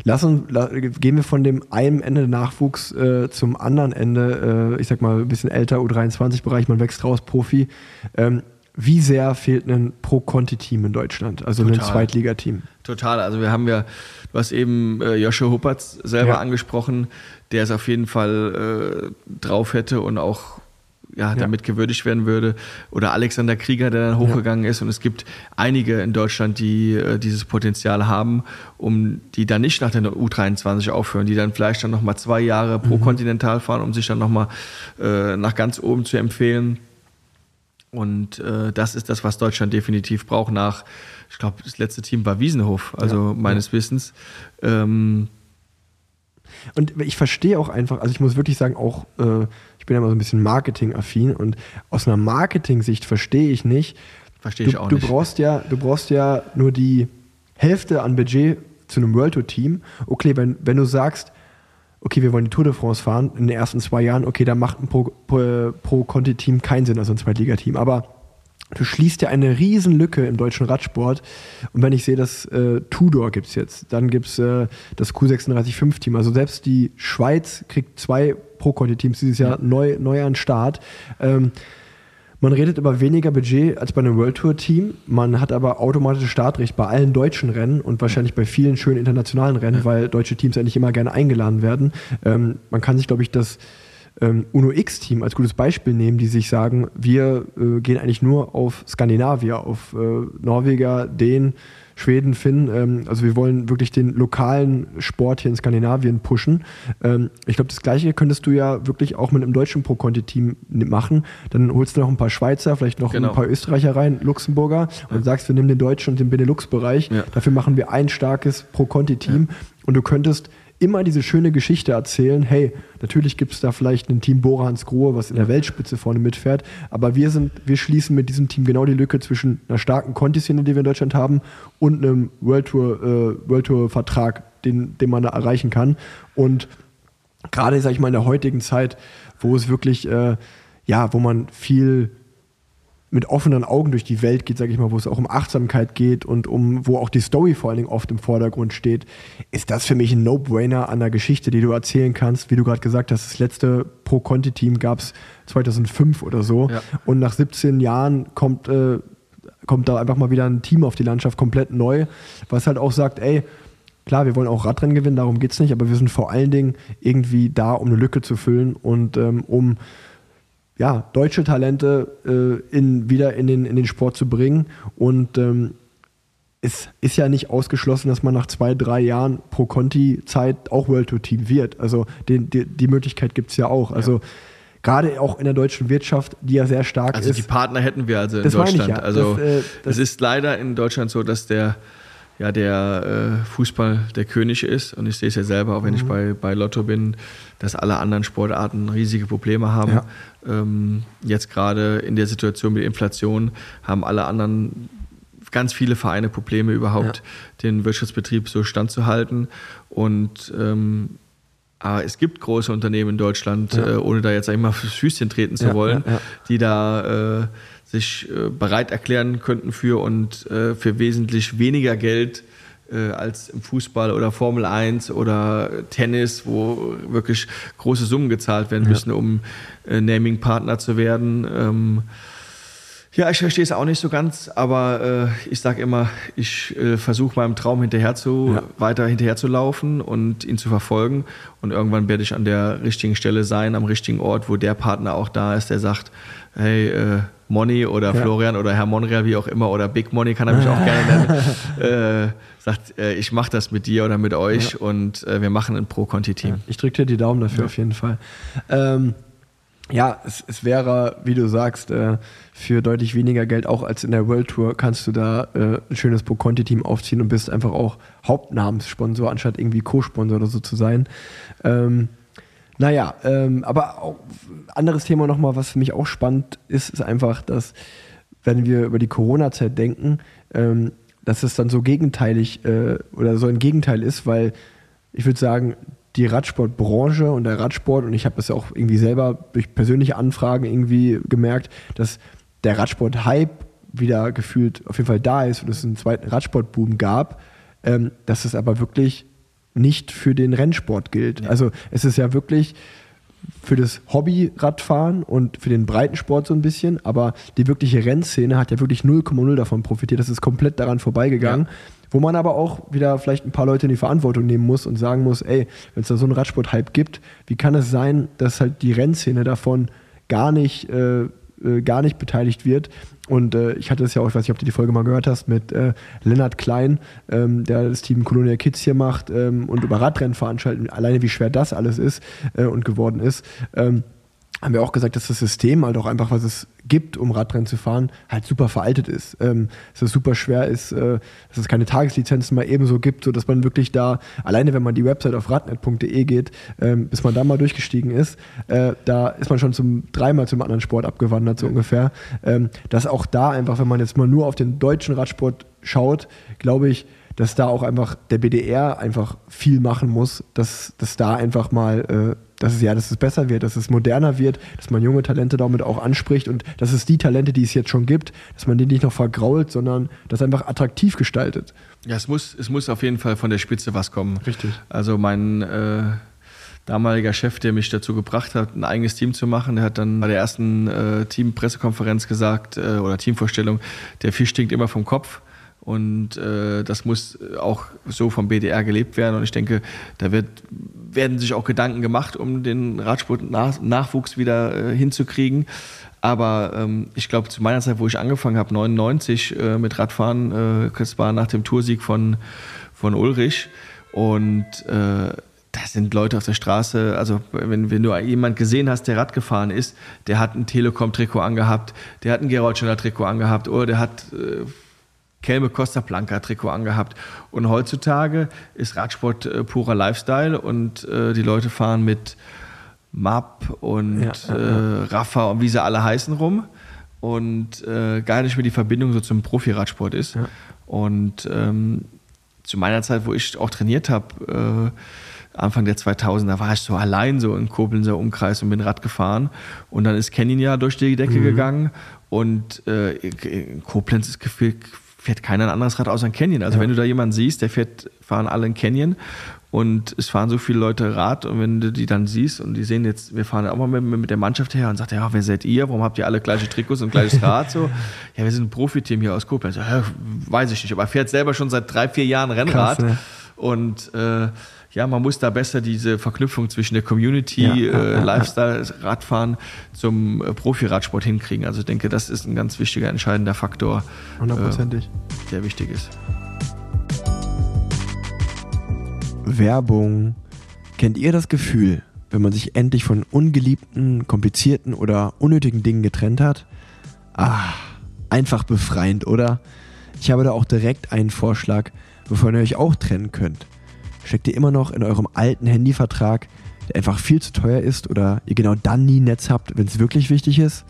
lass uns, la, gehen wir von dem einen Ende Nachwuchs äh, zum anderen Ende, äh, ich sag mal, ein bisschen älter, U23-Bereich, man wächst raus, Profi. Ähm, wie sehr fehlt ein Pro-Conti-Team in Deutschland, also Total. ein Zweitligateam? Total. Also wir haben ja, du hast eben äh, Joshua Huppertz selber Ja. angesprochen, der es auf jeden Fall äh, drauf hätte und auch ja, damit gewürdigt werden würde. Oder Alexander Krieger, der dann hochgegangen ist. Und es gibt einige in Deutschland, die äh, dieses Potenzial haben, um die dann nicht nach der U23 aufhören, die dann vielleicht dann nochmal zwei Jahre pro Kontinental fahren, um sich dann nochmal äh, nach ganz oben zu empfehlen. Und äh, das ist das, was Deutschland definitiv braucht nach, ich glaube, das letzte Team war Wiesenhof, also meines Wissens. Ähm, Und ich verstehe auch einfach, also ich muss wirklich sagen, auch, äh, ich bin ja immer so ein bisschen marketingaffin und aus einer Marketing-Sicht verstehe ich nicht. Verstehe ich du, auch du nicht. Brauchst ja, du brauchst ja nur die Hälfte an Budget zu einem World Tour Team. Okay, wenn, wenn du sagst, okay, wir wollen die Tour de France fahren in den ersten zwei Jahren, okay, da macht ein Pro, Pro, keinen Sinn, also ein Zweitligateam. Aber du schließt ja eine riesen Lücke im deutschen Radsport. Und wenn ich sehe, dass äh, Tudor gibt es jetzt, dann gibt es äh, das Q365-Team. Also selbst die Schweiz kriegt zwei Pro-Conti-Teams dieses Jahr neu, neu an den Start. Ähm, man redet über weniger Budget als bei einem World Tour Team. Man hat aber automatisches Startrecht bei allen deutschen Rennen und wahrscheinlich bei vielen schönen internationalen Rennen, weil deutsche Teams eigentlich immer gerne eingeladen werden. Ähm, man kann sich, glaube ich, das ähm, Uno X-Team als gutes Beispiel nehmen, die sich sagen, wir äh, gehen eigentlich nur auf Skandinavier, auf äh, Norweger, Dänen, Schweden, Finn. Ähm, also wir wollen wirklich den lokalen Sport hier in Skandinavien pushen. Ähm, ich glaube, das Gleiche könntest du ja wirklich auch mit einem deutschen Pro-Conti-Team machen. Dann holst du noch ein paar Schweizer, vielleicht noch Genau. ein paar Österreicher rein, Luxemburger und sagst, wir nehmen den deutschen und den Benelux-Bereich. Ja. Dafür machen wir ein starkes Pro-Conti-Team und du könntest immer diese schöne Geschichte erzählen, hey, natürlich gibt es da vielleicht ein Team Bora Hans Grohe, was in der Weltspitze vorne mitfährt, aber wir sind, wir schließen mit diesem Team genau die Lücke zwischen einer starken Conti-Szene, die wir in Deutschland haben, und einem World Tour, äh, World Tour Vertrag, den, den man da erreichen kann. Und gerade, sag ich mal, in der heutigen Zeit, wo es wirklich, äh, ja, wo man viel mit offenen Augen durch die Welt geht, sage ich mal, wo es auch um Achtsamkeit geht und um, wo auch die Story vor allen Dingen oft im Vordergrund steht, ist das für mich ein No-Brainer an der Geschichte, die du erzählen kannst. Wie du gerade gesagt hast, das letzte Pro-Conti-Team gab es 2005 oder so. Ja. Und nach 17 Jahren kommt, äh, kommt da einfach mal wieder ein Team auf die Landschaft komplett neu, was halt auch sagt, ey, Klar, wir wollen auch Radrennen gewinnen, darum geht es nicht, aber wir sind vor allen Dingen irgendwie da, um eine Lücke zu füllen und ähm, um ja, deutsche Talente äh, in, wieder in den, in den Sport zu bringen. Und ähm, es ist ja nicht ausgeschlossen, dass man nach zwei, drei Jahren pro Conti-Zeit auch World Tour Team wird. Also den, die, die Möglichkeit gibt es ja auch. Also gerade auch in der deutschen Wirtschaft, die ja sehr stark Also ist. die Partner hätten wir also in Deutschland. ja. Also Das, äh, das- es ist leider in Deutschland so, dass der ja der äh, Fußball der König ist und ich sehe es ja selber, auch wenn Mhm. ich bei, bei Lotto bin, dass alle anderen Sportarten riesige Probleme haben. Ja. Ähm, jetzt gerade in der Situation mit Inflation haben alle anderen ganz viele Vereine Probleme überhaupt, den Wirtschaftsbetrieb so standzuhalten und ähm, aber es gibt große Unternehmen in Deutschland, Ja. äh, ohne da jetzt einmal fürs Füßchen treten zu Ja, wollen, ja, ja. die da äh, sich äh, bereit erklären könnten für und äh, für wesentlich weniger Geld äh, als im Fußball oder Formel 1 oder Tennis, wo wirklich große Summen gezahlt werden müssen, um äh, Naming-Partner zu werden. Ja, ich verstehe es auch nicht so ganz, aber äh, ich sage immer, ich äh, versuche meinem Traum hinterher zu, Ja. weiter hinterher zu laufen und ihn zu verfolgen. Und irgendwann werde ich an der richtigen Stelle sein, am richtigen Ort, wo der Partner auch da ist, der sagt, hey, äh, Money oder Ja. Florian oder Herr Monreal, wie auch immer, oder Big Money kann er mich auch gerne nennen, äh, sagt, äh, ich mache das mit dir oder mit euch und äh, wir machen ein Pro-Conti-Team. Ich drücke dir die Daumen dafür auf jeden Fall. Ähm, ja, es, es wäre, wie du sagst, äh, für deutlich weniger Geld, auch als in der World Tour, kannst du da äh, ein schönes Pro-Conti-Team aufziehen und bist einfach auch Hauptnamenssponsor, anstatt irgendwie Co-Sponsor oder so zu sein. Ähm, naja, ähm, aber auch anderes Thema nochmal, was für mich auch spannend ist, ist einfach, dass, wenn wir über die Corona-Zeit denken, ähm, dass es dann so gegenteilig äh, oder so ein Gegenteil ist, weil ich würde sagen, die Radsportbranche und der Radsport, und ich habe das ja auch irgendwie selber durch persönliche Anfragen irgendwie gemerkt, dass der Radsport-Hype wieder gefühlt auf jeden Fall da ist und es einen zweiten Radsportboom gab, ähm, dass es aber wirklich nicht für den Rennsport gilt. Also es ist ja wirklich, für das Hobby-Radfahren und für den Breitensport so ein bisschen, aber die wirkliche Rennszene hat ja wirklich 0,0 davon profitiert. Das ist komplett daran vorbeigegangen. Ja. Wo man aber auch wieder vielleicht ein paar Leute in die Verantwortung nehmen muss und sagen muss, ey, wenn es da so einen Radsport-Hype gibt, wie kann es sein, dass halt die Rennszene davon gar nicht, äh, äh, gar nicht beteiligt wird? Und äh, ich hatte es ja auch, ich weiß nicht, ob du die Folge mal gehört hast, mit äh, Lennart Klein, ähm, der das Team Colonia Kids hier macht ähm, und über Radrennen veranstalten, alleine wie schwer das alles ist äh, und geworden ist. Ähm, haben wir auch gesagt, dass das System halt auch einfach, was es gibt, um Radrennen zu fahren, halt super veraltet ist. Ähm, dass es super schwer ist, äh, dass es keine Tageslizenzen mal ebenso gibt, sodass man wirklich da, alleine wenn man die Website auf radnet.de geht, ähm, bis man da mal durchgestiegen ist, äh, da ist man schon zum dreimal zum anderen Sport abgewandert, so ungefähr. Ähm, dass auch da einfach, wenn man jetzt mal nur auf den deutschen Radsport schaut, glaube ich, dass da auch einfach der BDR einfach viel machen muss, dass, dass da einfach mal äh, dass es ja, dass es besser wird, dass es moderner wird, dass man junge Talente damit auch anspricht und dass es die Talente, die es jetzt schon gibt, dass man die nicht noch vergrault, sondern das einfach attraktiv gestaltet. Ja, es muss, es muss auf jeden Fall von der Spitze was kommen. Richtig. Also mein äh, damaliger Chef, der mich dazu gebracht hat, ein eigenes Team zu machen, der hat dann bei der ersten äh, Teampressekonferenz gesagt äh, oder Teamvorstellung, der Fisch stinkt immer vom Kopf. Und äh, das muss auch so vom BDR gelebt werden. Und ich denke, da wird, werden sich auch Gedanken gemacht, um den Radsport-Nachwuchs wieder äh, hinzukriegen. Aber ähm, ich glaube, zu meiner Zeit, wo ich angefangen habe, 99 äh, mit Radfahren, äh, das war nach dem Toursieg von, von Ulrich. Und äh, da sind Leute auf der Straße, also wenn, wenn du jemand gesehen hast, der Rad gefahren ist, der hat ein Telekom-Trikot angehabt, der hat ein Geroldsteiner-Trikot angehabt oder der hat äh, Kelme Costa Blanca Trikot angehabt. Und heutzutage ist Radsport äh, purer Lifestyle und äh, die Leute fahren mit MAP und ja, ja, ja. Äh, Rafa und wie sie alle heißen rum. Und äh, gar nicht mehr die Verbindung so zum Profi-Radsport ist. Und ähm, zu meiner Zeit, wo ich auch trainiert habe, äh, Anfang der 2000er war ich so allein so in Koblenzer Umkreis und bin Rad gefahren. Und dann ist Canyon ja durch die Decke mhm. gegangen. Und äh, Koblenz ist gefühlt fährt keiner ein anderes Rad außer ein Canyon. Also ja. wenn du da jemanden siehst, der fährt, fahren alle ein Canyon und es fahren so viele Leute Rad und wenn du die dann siehst und die sehen jetzt, wir fahren auch mal mit, mit der Mannschaft her und sagt, ja, wer seid ihr? Warum habt ihr alle gleiche Trikots und gleiches Rad? So, ja, wir sind ein Profiteam hier aus Koblenz. Ja, weiß ich nicht, aber er fährt selber schon seit drei, vier Jahren Rennrad Krass, ne? und äh, ja, man muss da besser diese Verknüpfung zwischen der Community, ja, äh, ja, Lifestyle, Radfahren zum äh, Profi-Radsport hinkriegen. Also ich denke, das ist ein ganz wichtiger, entscheidender Faktor, Hundertprozentig. Äh, der wichtig ist. Werbung. Kennt ihr das Gefühl, wenn man sich endlich von ungeliebten, komplizierten oder unnötigen Dingen getrennt hat? Ah, einfach befreiend, oder? Ich habe da auch direkt einen Vorschlag, wovon ihr euch auch trennen könnt. Steckt ihr immer noch in eurem alten Handyvertrag, der einfach viel zu teuer ist oder ihr genau dann nie Netz habt, wenn es wirklich wichtig ist?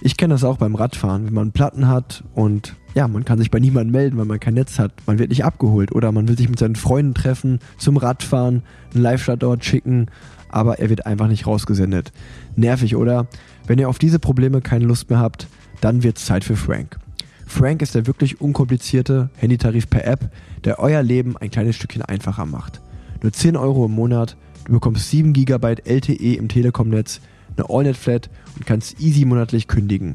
Ich kenne das auch beim Radfahren, wenn man Platten hat und ja, man kann sich bei niemandem melden, weil man kein Netz hat. Man wird nicht abgeholt oder man will sich mit seinen Freunden treffen zum Radfahren, einen Live-Start dort schicken, aber er wird einfach nicht rausgesendet. Nervig, oder? Wenn ihr auf diese Probleme keine Lust mehr habt, dann wird's Zeit für Frank. Frank ist der wirklich unkomplizierte Handytarif per App, der euer Leben ein kleines Stückchen einfacher macht. Nur 10 Euro im Monat, du bekommst 7 GB LTE im Telekom-Netz, eine AllNet-Flat und kannst easy monatlich kündigen.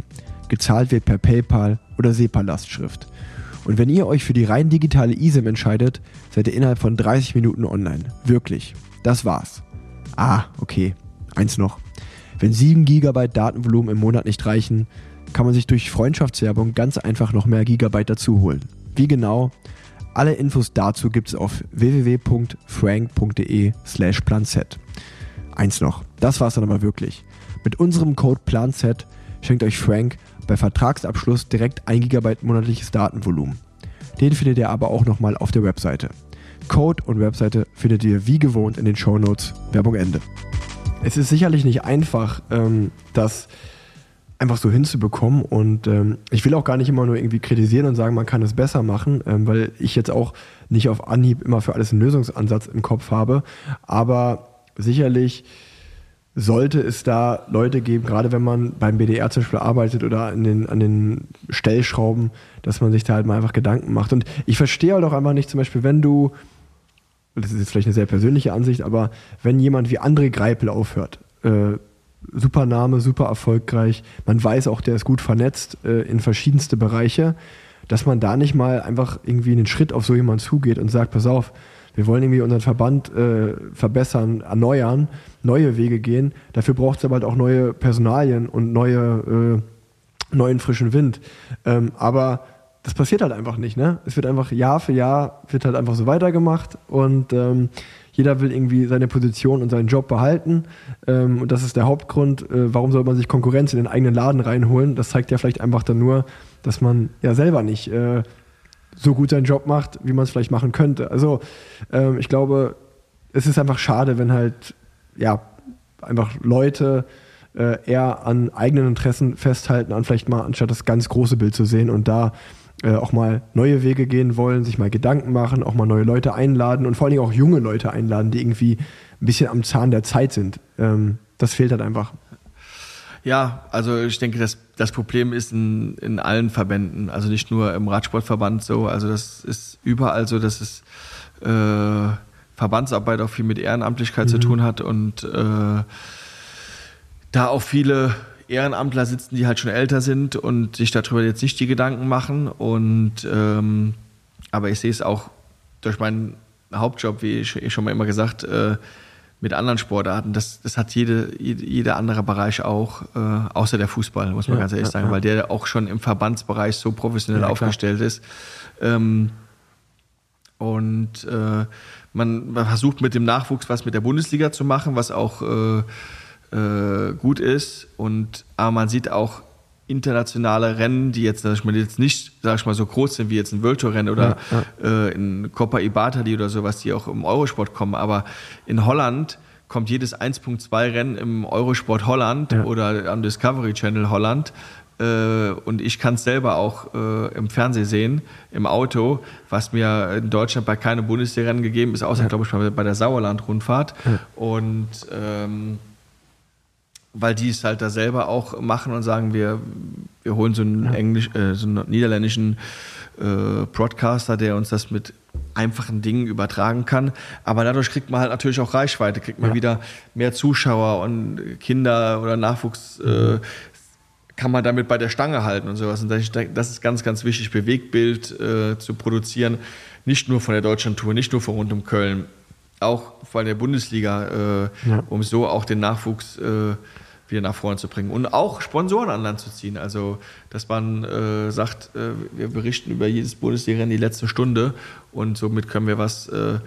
Gezahlt wird per PayPal oder SEPA-Lastschrift. Und wenn ihr euch für die rein digitale eSIM entscheidet, seid ihr innerhalb von 30 Minuten online. Wirklich. Das war's. Ah, okay. Eins noch. Wenn 7 GB Datenvolumen im Monat nicht reichen, kann man sich durch Freundschaftswerbung ganz einfach noch mehr Gigabyte dazu holen. Wie genau? Alle Infos dazu gibt es auf www.frank.de slash planz. Eins noch, das war's dann aber wirklich. Mit unserem Code PLANZ schenkt euch Frank bei Vertragsabschluss direkt 1 GB monatliches Datenvolumen. Den findet ihr aber auch nochmal auf der Webseite. Code und Webseite findet ihr wie gewohnt in den Show Notes. Werbung Ende. Es ist sicherlich nicht einfach, ähm, das einfach so hinzubekommen. Und ähm, ich will auch gar nicht immer nur irgendwie kritisieren und sagen, man kann es besser machen, ähm, weil ich jetzt auch nicht auf Anhieb immer für alles einen Lösungsansatz im Kopf habe. Aber sicherlich sollte es da Leute geben, gerade wenn man beim BDR zum Beispiel arbeitet oder an den, an den Stellschrauben, dass man sich da halt mal einfach Gedanken macht. Und ich verstehe halt auch einfach nicht, zum Beispiel, wenn du, das ist jetzt vielleicht eine sehr persönliche Ansicht, aber wenn jemand wie André Greipel aufhört, äh, super Name, super erfolgreich. Man weiß auch, der ist gut vernetzt äh, in verschiedenste Bereiche, dass man da nicht mal einfach irgendwie einen Schritt auf so jemanden zugeht und sagt, pass auf, wir wollen irgendwie unseren Verband äh, verbessern, erneuern, neue Wege gehen. Dafür braucht es aber halt auch neue Personalien und neue, äh, neuen frischen Wind. Ähm, aber das passiert halt einfach nicht. Ne? Es wird einfach Jahr für Jahr wird halt einfach so weitergemacht und ähm, jeder will irgendwie seine Position und seinen Job behalten. Ähm, und das ist der Hauptgrund. Äh, warum soll man sich Konkurrenz in den eigenen Laden reinholen? Das zeigt ja vielleicht einfach dann nur, dass man ja selber nicht äh, so gut seinen Job macht, wie man es vielleicht machen könnte. Also ähm, ich glaube, es ist einfach schade, wenn halt ja einfach Leute äh, eher an eigenen Interessen festhalten, an vielleicht mal anstatt das ganz große Bild zu sehen und da äh, auch mal neue Wege gehen wollen, sich mal Gedanken machen, auch mal neue Leute einladen und vor allen Dingen auch junge Leute einladen, die irgendwie ein bisschen am Zahn der Zeit sind. Ähm, das fehlt halt einfach. Ja, also ich denke, das, das Problem ist in, in allen Verbänden, also nicht nur im Radsportverband so, also das ist überall so, dass es äh, Verbandsarbeit auch viel mit Ehrenamtlichkeit mhm. zu tun hat und äh, da auch viele Ehrenamtler sitzen, die halt schon älter sind und sich darüber jetzt nicht die Gedanken machen. Und ähm, aber ich sehe es auch durch meinen Hauptjob, wie ich schon mal immer gesagt, äh, mit anderen Sportarten. Das, das hat jede, jede, jeder andere Bereich auch, äh, außer der Fußball, muss man ja, ganz ehrlich ja, sagen, ja. weil der auch schon im Verbandsbereich so professionell aufgestellt ist. Ähm, und äh, man, man, versucht mit dem Nachwuchs was mit der Bundesliga zu machen, was auch äh, äh, gut ist. Und, aber man sieht auch internationale Rennen, die jetzt, sag ich mal, jetzt nicht, sag ich mal, so groß sind wie jetzt ein World Tour Rennen oder ja, ja. Äh, in Coppa Ibatali oder sowas, die auch im Eurosport kommen. Aber in Holland kommt jedes 1.2 Rennen im Eurosport Holland ja. oder am Discovery Channel Holland. Äh, und ich kann es selber auch äh, im Fernsehen sehen, im Auto, was mir in Deutschland bei keinem Bundesliga-Rennen gegeben ist, außer, glaube ich, bei der Sauerland-Rundfahrt. Und ähm, weil die es halt da selber auch machen und sagen, wir, wir holen so einen, ja. Englisch, äh, so einen niederländischen äh, Broadcaster, der uns das mit einfachen Dingen übertragen kann. Aber dadurch kriegt man halt natürlich auch Reichweite, kriegt man ja. wieder mehr Zuschauer und Kinder oder Nachwuchs. Äh, kann man damit bei der Stange halten und sowas. Und das ist ganz, ganz wichtig, Bewegtbild äh, zu produzieren. Nicht nur von der Deutschlandtour, nicht nur von rund um Köln, auch von der Bundesliga, äh, ja. um so auch den Nachwuchs äh, wieder nach vorne zu bringen und auch Sponsoren an Land zu ziehen. Also, dass man äh, sagt, äh, wir berichten über jedes Bundesliga-Rennen die letzte Stunde und somit können wir was äh,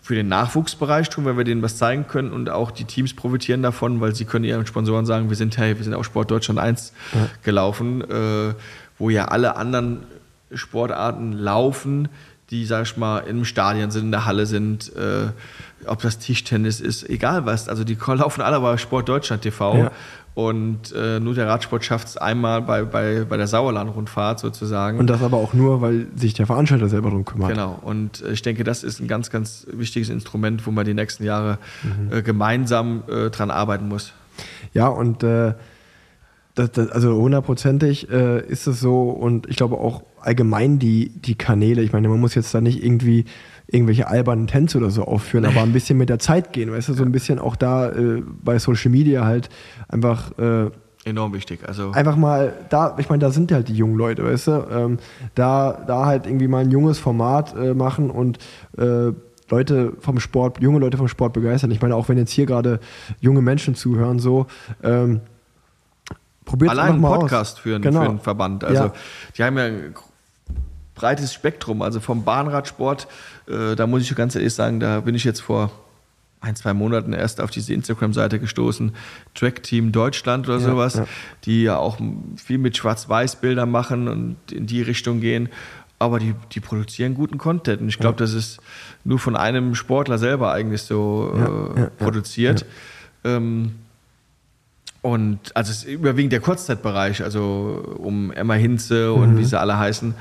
für den Nachwuchsbereich tun, weil wir denen was zeigen können und auch die Teams profitieren davon, weil sie können ihren Sponsoren sagen, wir sind hey, wir sind auch Sport Deutschland 1 ja. gelaufen, äh, wo ja alle anderen Sportarten laufen, die, sag ich mal, im Stadion sind, in der Halle sind, äh, ob das Tischtennis ist, egal was. Also die laufen alle bei Sport Deutschland TV. Ja. Und äh, nur der Radsport schafft es einmal bei, bei, bei der Sauerland-Rundfahrt sozusagen. Und das aber auch nur, weil sich der Veranstalter selber darum kümmert. Genau. Und äh, ich denke, das ist ein ganz, ganz wichtiges Instrument, wo man die nächsten Jahre mhm. äh, gemeinsam äh, dran arbeiten muss. Ja, und äh, das, das, also hundertprozentig äh, ist es so. Und ich glaube auch allgemein die, die Kanäle. Ich meine, man muss jetzt da nicht irgendwie irgendwelche albernen Tänze oder so aufführen, aber ein bisschen mit der Zeit gehen, weißt du, so ein bisschen auch da äh, bei Social Media halt einfach äh, enorm wichtig. Also einfach mal da, ich meine, da sind halt die jungen Leute, weißt du, ähm, da, da halt irgendwie mal ein junges Format äh, machen und äh, Leute vom Sport, junge Leute vom Sport begeistern. Ich meine, auch wenn jetzt hier gerade junge Menschen zuhören, so ähm, probiert Allein einen Podcast aus. Für, einen, genau. für einen Verband. Also ja. die haben ja ein breites Spektrum, also vom Bahnradsport äh, da muss ich ganz ehrlich sagen, da bin ich jetzt vor ein, zwei Monaten erst auf diese Instagram-Seite gestoßen, Track Team Deutschland oder ja, sowas, ja. die ja auch viel mit Schwarz-Weiß-Bildern machen und in die Richtung gehen. Aber die, die produzieren guten Content. Und ich glaube, ja. das ist nur von einem Sportler selber eigentlich so äh, produziert. Ähm, und also es ist überwiegend der Kurzzeitbereich, also um Emma Hinze und mhm. wie sie alle heißen,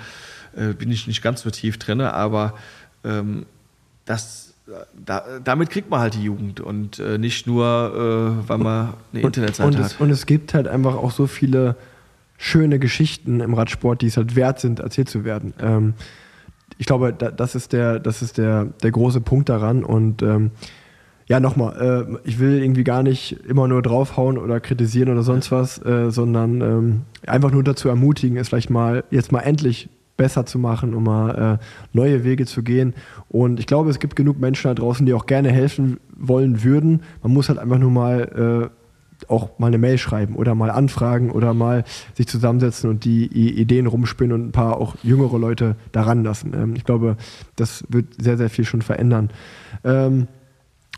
äh, bin ich nicht ganz so tief drin, aber ähm, das, da, damit kriegt man halt die Jugend und äh, nicht nur, äh, weil man eine Internetseite und hat. Es, und es gibt halt einfach auch so viele schöne Geschichten im Radsport, die es halt wert sind, erzählt zu werden. Ähm, ich glaube, da, das ist der, das ist der, der große Punkt daran und ähm, ja, nochmal, äh, ich will irgendwie gar nicht immer nur draufhauen oder kritisieren oder sonst was, äh, sondern ähm, einfach nur dazu ermutigen, es vielleicht mal jetzt mal endlich besser zu machen, um mal äh, neue Wege zu gehen. Und ich glaube, es gibt genug Menschen da draußen, die auch gerne helfen wollen würden. Man muss halt einfach nur mal äh, auch mal eine Mail schreiben oder mal anfragen oder mal sich zusammensetzen und die Ideen rumspinnen und ein paar auch jüngere Leute daran lassen. Ähm, ich glaube, das wird sehr, sehr viel schon verändern. Ähm,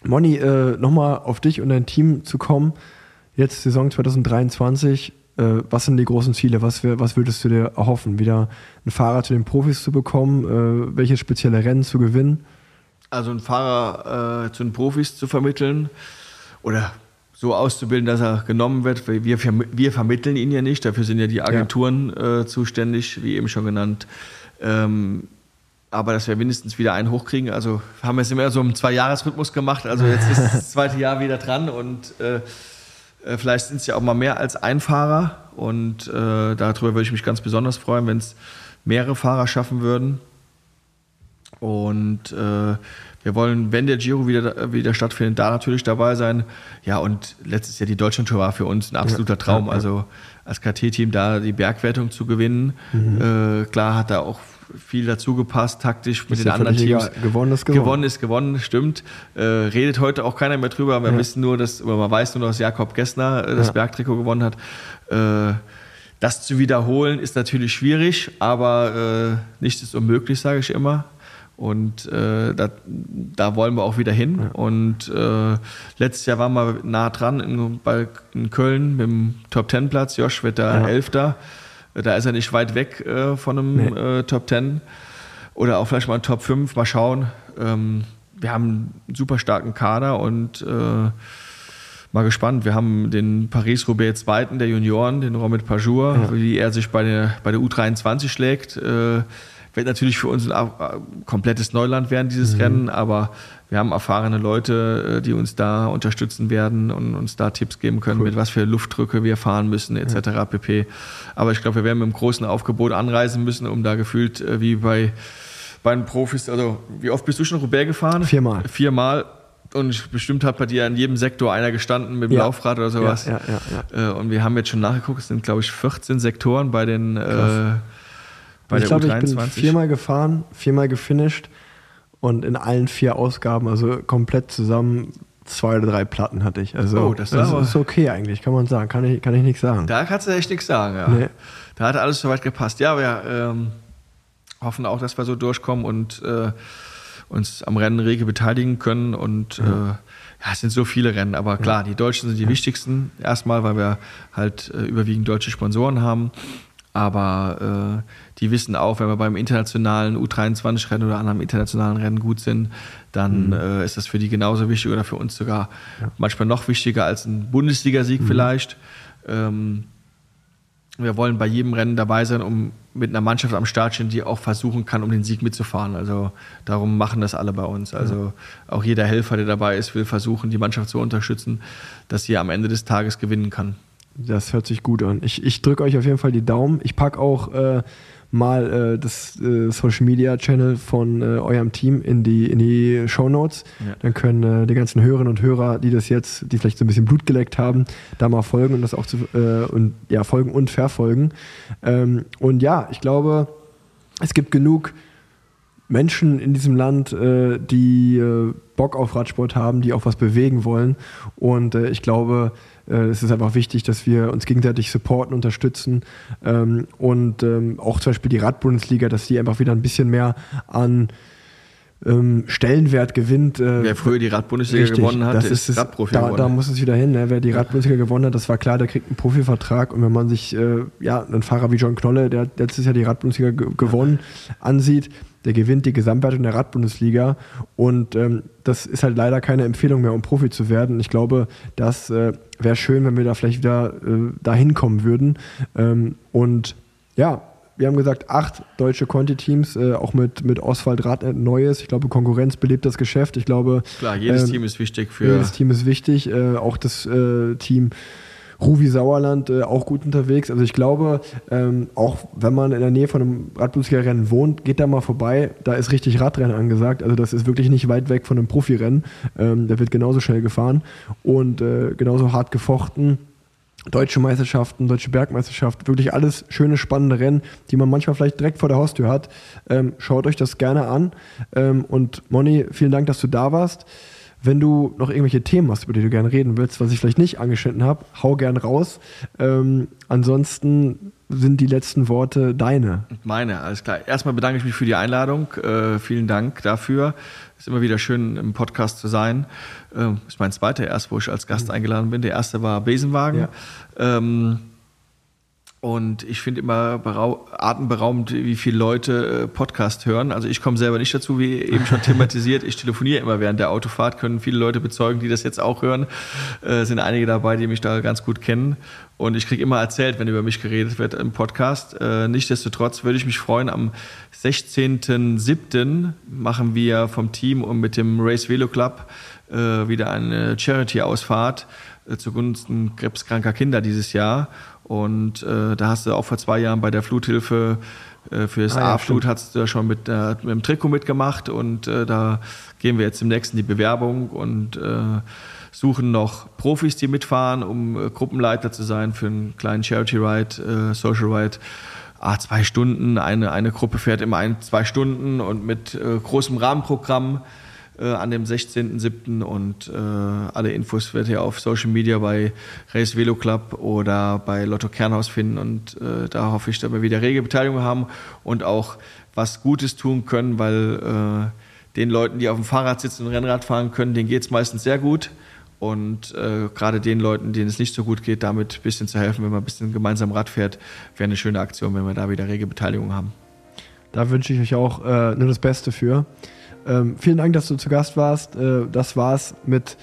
Moni, äh, nochmal auf dich und dein Team zu kommen. Jetzt Saison 2023. Äh, was sind die großen Ziele? Was, was würdest du dir erhoffen? Wieder ein Fahrer zu den Profis zu bekommen? Äh, welche spezielle Rennen zu gewinnen? Also einen Fahrer äh, zu den Profis zu vermitteln oder so auszubilden, dass er genommen wird. Wir, wir vermitteln ihn ja nicht, dafür sind ja die Agenturen ja. Äh, zuständig, wie eben schon genannt. Ähm, aber dass wir mindestens wieder einen hochkriegen. Also haben wir es immer so im Zwei-Jahres-Rhythmus gemacht. Also jetzt ist das zweite Jahr wieder dran und äh, äh vielleicht sind es ja auch mal mehr als ein Fahrer. Und äh, darüber würde ich mich ganz besonders freuen, wenn es mehrere Fahrer schaffen würden. Und äh, wir wollen, wenn der Giro wieder, wieder stattfindet, da natürlich dabei sein. Ja, und letztes Jahr die Deutschlandtour war für uns ein absoluter Traum. Also als KT-Team da die Bergwertung zu gewinnen. Mhm. Äh, klar hat da auch viel dazu gepasst, taktisch mit den anderen Teams. Gewonnen ist gewonnen. Gewonnen ist gewonnen, stimmt. Äh, redet heute auch keiner mehr drüber. Wir ja. wissen nur, dass, oder man weiß nur, dass Jakob Gessner äh, das ja. Bergtrikot gewonnen hat. Äh, das zu wiederholen ist natürlich schwierig, aber äh, nichts ist unmöglich, sage ich immer. Und äh, da, da, wollen wir auch wieder hin. Ja. Und äh, letztes Jahr waren wir nah dran in, bei, in Köln mit dem Top Ten Platz. Josh wird da ja. Elfter. Da ist er nicht weit weg äh, von einem nee. äh, Top 10 oder auch vielleicht mal ein Top 5. Mal schauen. Ähm, wir haben einen super starken Kader und äh, mal gespannt. Wir haben den Paris-Roubaix Zweiten der Junioren, den Romit Pajour, ja. wie er sich bei der, bei der U23 schlägt. Äh, wird natürlich für uns ein komplettes Neuland werden, dieses mhm. Rennen, aber wir haben erfahrene Leute, äh, die uns da unterstützen werden und uns da Tipps geben können, cool. mit was für Luftdrücke wir fahren müssen, etc. Ja. pp. Aber ich glaube, wir werden mit einem großen Aufgebot anreisen müssen, um da gefühlt äh, wie bei, bei den Profis, also wie oft bist du schon Roubaix gefahren? Viermal. Viermal. Und bestimmt hat bei dir in jedem Sektor einer gestanden mit dem ja. Laufrad oder sowas. Ja, ja, äh, Und wir haben jetzt schon nachgeguckt, es sind, glaube ich, 14 Sektoren bei den äh, bei ich glaube, ich bin viermal gefahren, viermal gefinisht und in allen vier Ausgaben, also komplett zusammen zwei oder drei Platten hatte ich. Also oh, das, das ist okay eigentlich, kann man sagen. Kann ich, kann ich nichts sagen. Da kannst du echt nichts sagen, ja. Nee. Da hat alles soweit gepasst. Ja, wir ähm, hoffen auch, dass wir so durchkommen und äh, uns am Rennen rege beteiligen können. Und ja. Äh, ja, es sind so viele Rennen, aber klar, die Deutschen sind die wichtigsten. Erstmal, weil wir halt äh, überwiegend deutsche Sponsoren haben. Aber äh, die wissen auch, wenn wir beim internationalen U23-Rennen oder anderen internationalen Rennen gut sind, dann mhm. äh, ist das für die genauso wichtig oder für uns sogar ja. manchmal noch wichtiger als ein Bundesligasieg mhm. vielleicht. Ähm, wir wollen bei jedem Rennen dabei sein, um mit einer Mannschaft am Start stehen, die auch versuchen kann, um den Sieg mitzufahren. Also darum machen das alle bei uns. Also auch jeder Helfer, der dabei ist, will versuchen, die Mannschaft zu unterstützen, dass sie am Ende des Tages gewinnen kann. Das hört sich gut an. Ich, ich drücke euch auf jeden Fall die Daumen. Ich packe auch äh, mal äh, das äh, Social Media Channel von äh, eurem Team in die, in die Show Notes. Ja. Dann können äh, die ganzen Hörerinnen und Hörer, die das jetzt, die vielleicht so ein bisschen Blut geleckt haben, da mal folgen und das auch zu, äh, und ja, folgen und verfolgen. Ähm, und ja, ich glaube, es gibt genug Menschen in diesem Land, die Bock auf Radsport haben, die auch was bewegen wollen. Und ich glaube, es ist einfach wichtig, dass wir uns gegenseitig supporten, unterstützen ähm, und ähm, auch zum Beispiel die Radbundesliga, dass die einfach wieder ein bisschen mehr an ähm, Stellenwert gewinnt. Äh, Wer früher die Radbundesliga gewonnen hat, das ist, ist Radprofi da, da muss es wieder hin. Ne? Wer die Radbundesliga gewonnen hat, das war klar, der kriegt einen Profivertrag. Und wenn man sich äh, ja einen Fahrer wie John Knolle, der letztes Jahr die Radbundesliga gewonnen, ansieht, der gewinnt die Gesamtwertung der Radbundesliga und ähm, das ist halt leider keine Empfehlung mehr, um Profi zu werden. Ich glaube, das äh, wäre schön, wenn wir da vielleicht wieder äh, dahin kommen würden. Ähm, und ja, wir haben gesagt, acht deutsche Conti-Teams, äh, auch mit, mit Oswald Radnet Neues. Ich glaube, Konkurrenz belebt das Geschäft. Ich glaube. Klar, jedes ähm, Team ist wichtig für. Jedes Team ist wichtig. Äh, auch das äh, Team Ruvi Sauerland äh, auch gut unterwegs. Also ich glaube, ähm, auch wenn man in der Nähe von einem Radblutsliga-Rennen wohnt, geht da mal vorbei. Da ist richtig Radrennen angesagt. Also das ist wirklich nicht weit weg von einem Profirennen. Ähm, da wird genauso schnell gefahren und äh, genauso hart gefochten. Deutsche Meisterschaften, Deutsche Bergmeisterschaft, wirklich alles schöne, spannende Rennen, die man manchmal vielleicht direkt vor der Haustür hat. Ähm, schaut euch das gerne an. Ähm, und Moni, vielen Dank, dass du da warst. Wenn du noch irgendwelche Themen hast, über die du gerne reden willst, was ich vielleicht nicht angeschnitten habe, hau gern raus. Ähm, ansonsten sind die letzten Worte deine. Meine, alles klar. Erstmal bedanke ich mich für die Einladung. Äh, vielen Dank dafür. Ist immer wieder schön, im Podcast zu sein. Äh, ist mein zweiter erst, wo ich als Gast mhm. eingeladen bin. Der erste war Besenwagen. Ja. Ähm, und ich finde immer atemberaubend, wie viele Leute äh, Podcast hören. Also ich komme selber nicht dazu, wie eben schon thematisiert. Ich telefoniere immer während der Autofahrt, können viele Leute bezeugen, die das jetzt auch hören. Äh, sind einige dabei, die mich da ganz gut kennen. Und ich kriege immer erzählt, wenn über mich geredet wird im Podcast. Äh, nichtsdestotrotz würde ich mich freuen, am 16.07. machen wir vom Team und mit dem Race Velo Club äh, wieder eine Charity-Ausfahrt äh, zugunsten krebskranker Kinder dieses Jahr. Und äh, da hast du auch vor zwei Jahren bei der Fluthilfe äh, für das ah, A-Flut ja, hast du schon mit, äh, mit dem Trikot mitgemacht. Und äh, da gehen wir jetzt im nächsten die Bewerbung und äh, suchen noch Profis, die mitfahren, um äh, Gruppenleiter zu sein für einen kleinen Charity Ride, Social Ride. Ah, zwei Stunden, eine, eine Gruppe fährt immer ein, zwei Stunden und mit großem Rahmenprogramm äh, an dem 16.07. und äh, alle Infos werdet ihr auf Social Media bei Race Velo Club oder bei Lotto Kernhaus finden und äh, da hoffe ich, dass wir wieder rege Beteiligung haben und auch was Gutes tun können, weil äh, den Leuten, die auf dem Fahrrad sitzen und Rennrad fahren können, denen geht es meistens sehr gut. Und äh, gerade den Leuten, denen es nicht so gut geht, damit ein bisschen zu helfen, wenn man ein bisschen gemeinsam Rad fährt, wäre eine schöne Aktion, wenn wir da wieder rege Beteiligung haben. Da wünsche ich euch auch äh, nur das Beste für. Ähm, vielen Dank, dass du zu Gast warst. Äh, das war's mit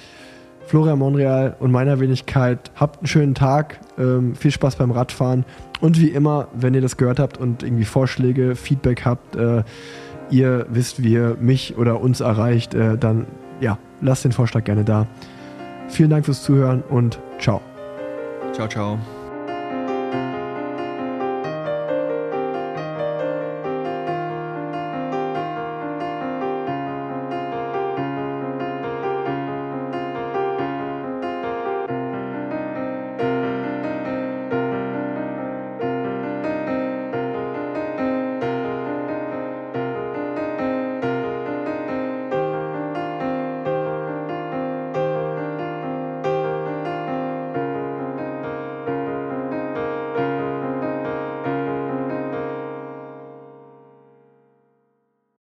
Florian Monreal und meiner Wenigkeit. Habt einen schönen Tag, ähm, viel Spaß beim Radfahren und wie immer, wenn ihr das gehört habt und irgendwie Vorschläge, Feedback habt, äh, ihr wisst, wie ihr mich oder uns erreicht, äh, dann ja, lasst den Vorschlag gerne da. Vielen Dank fürs Zuhören und ciao. Ciao, ciao.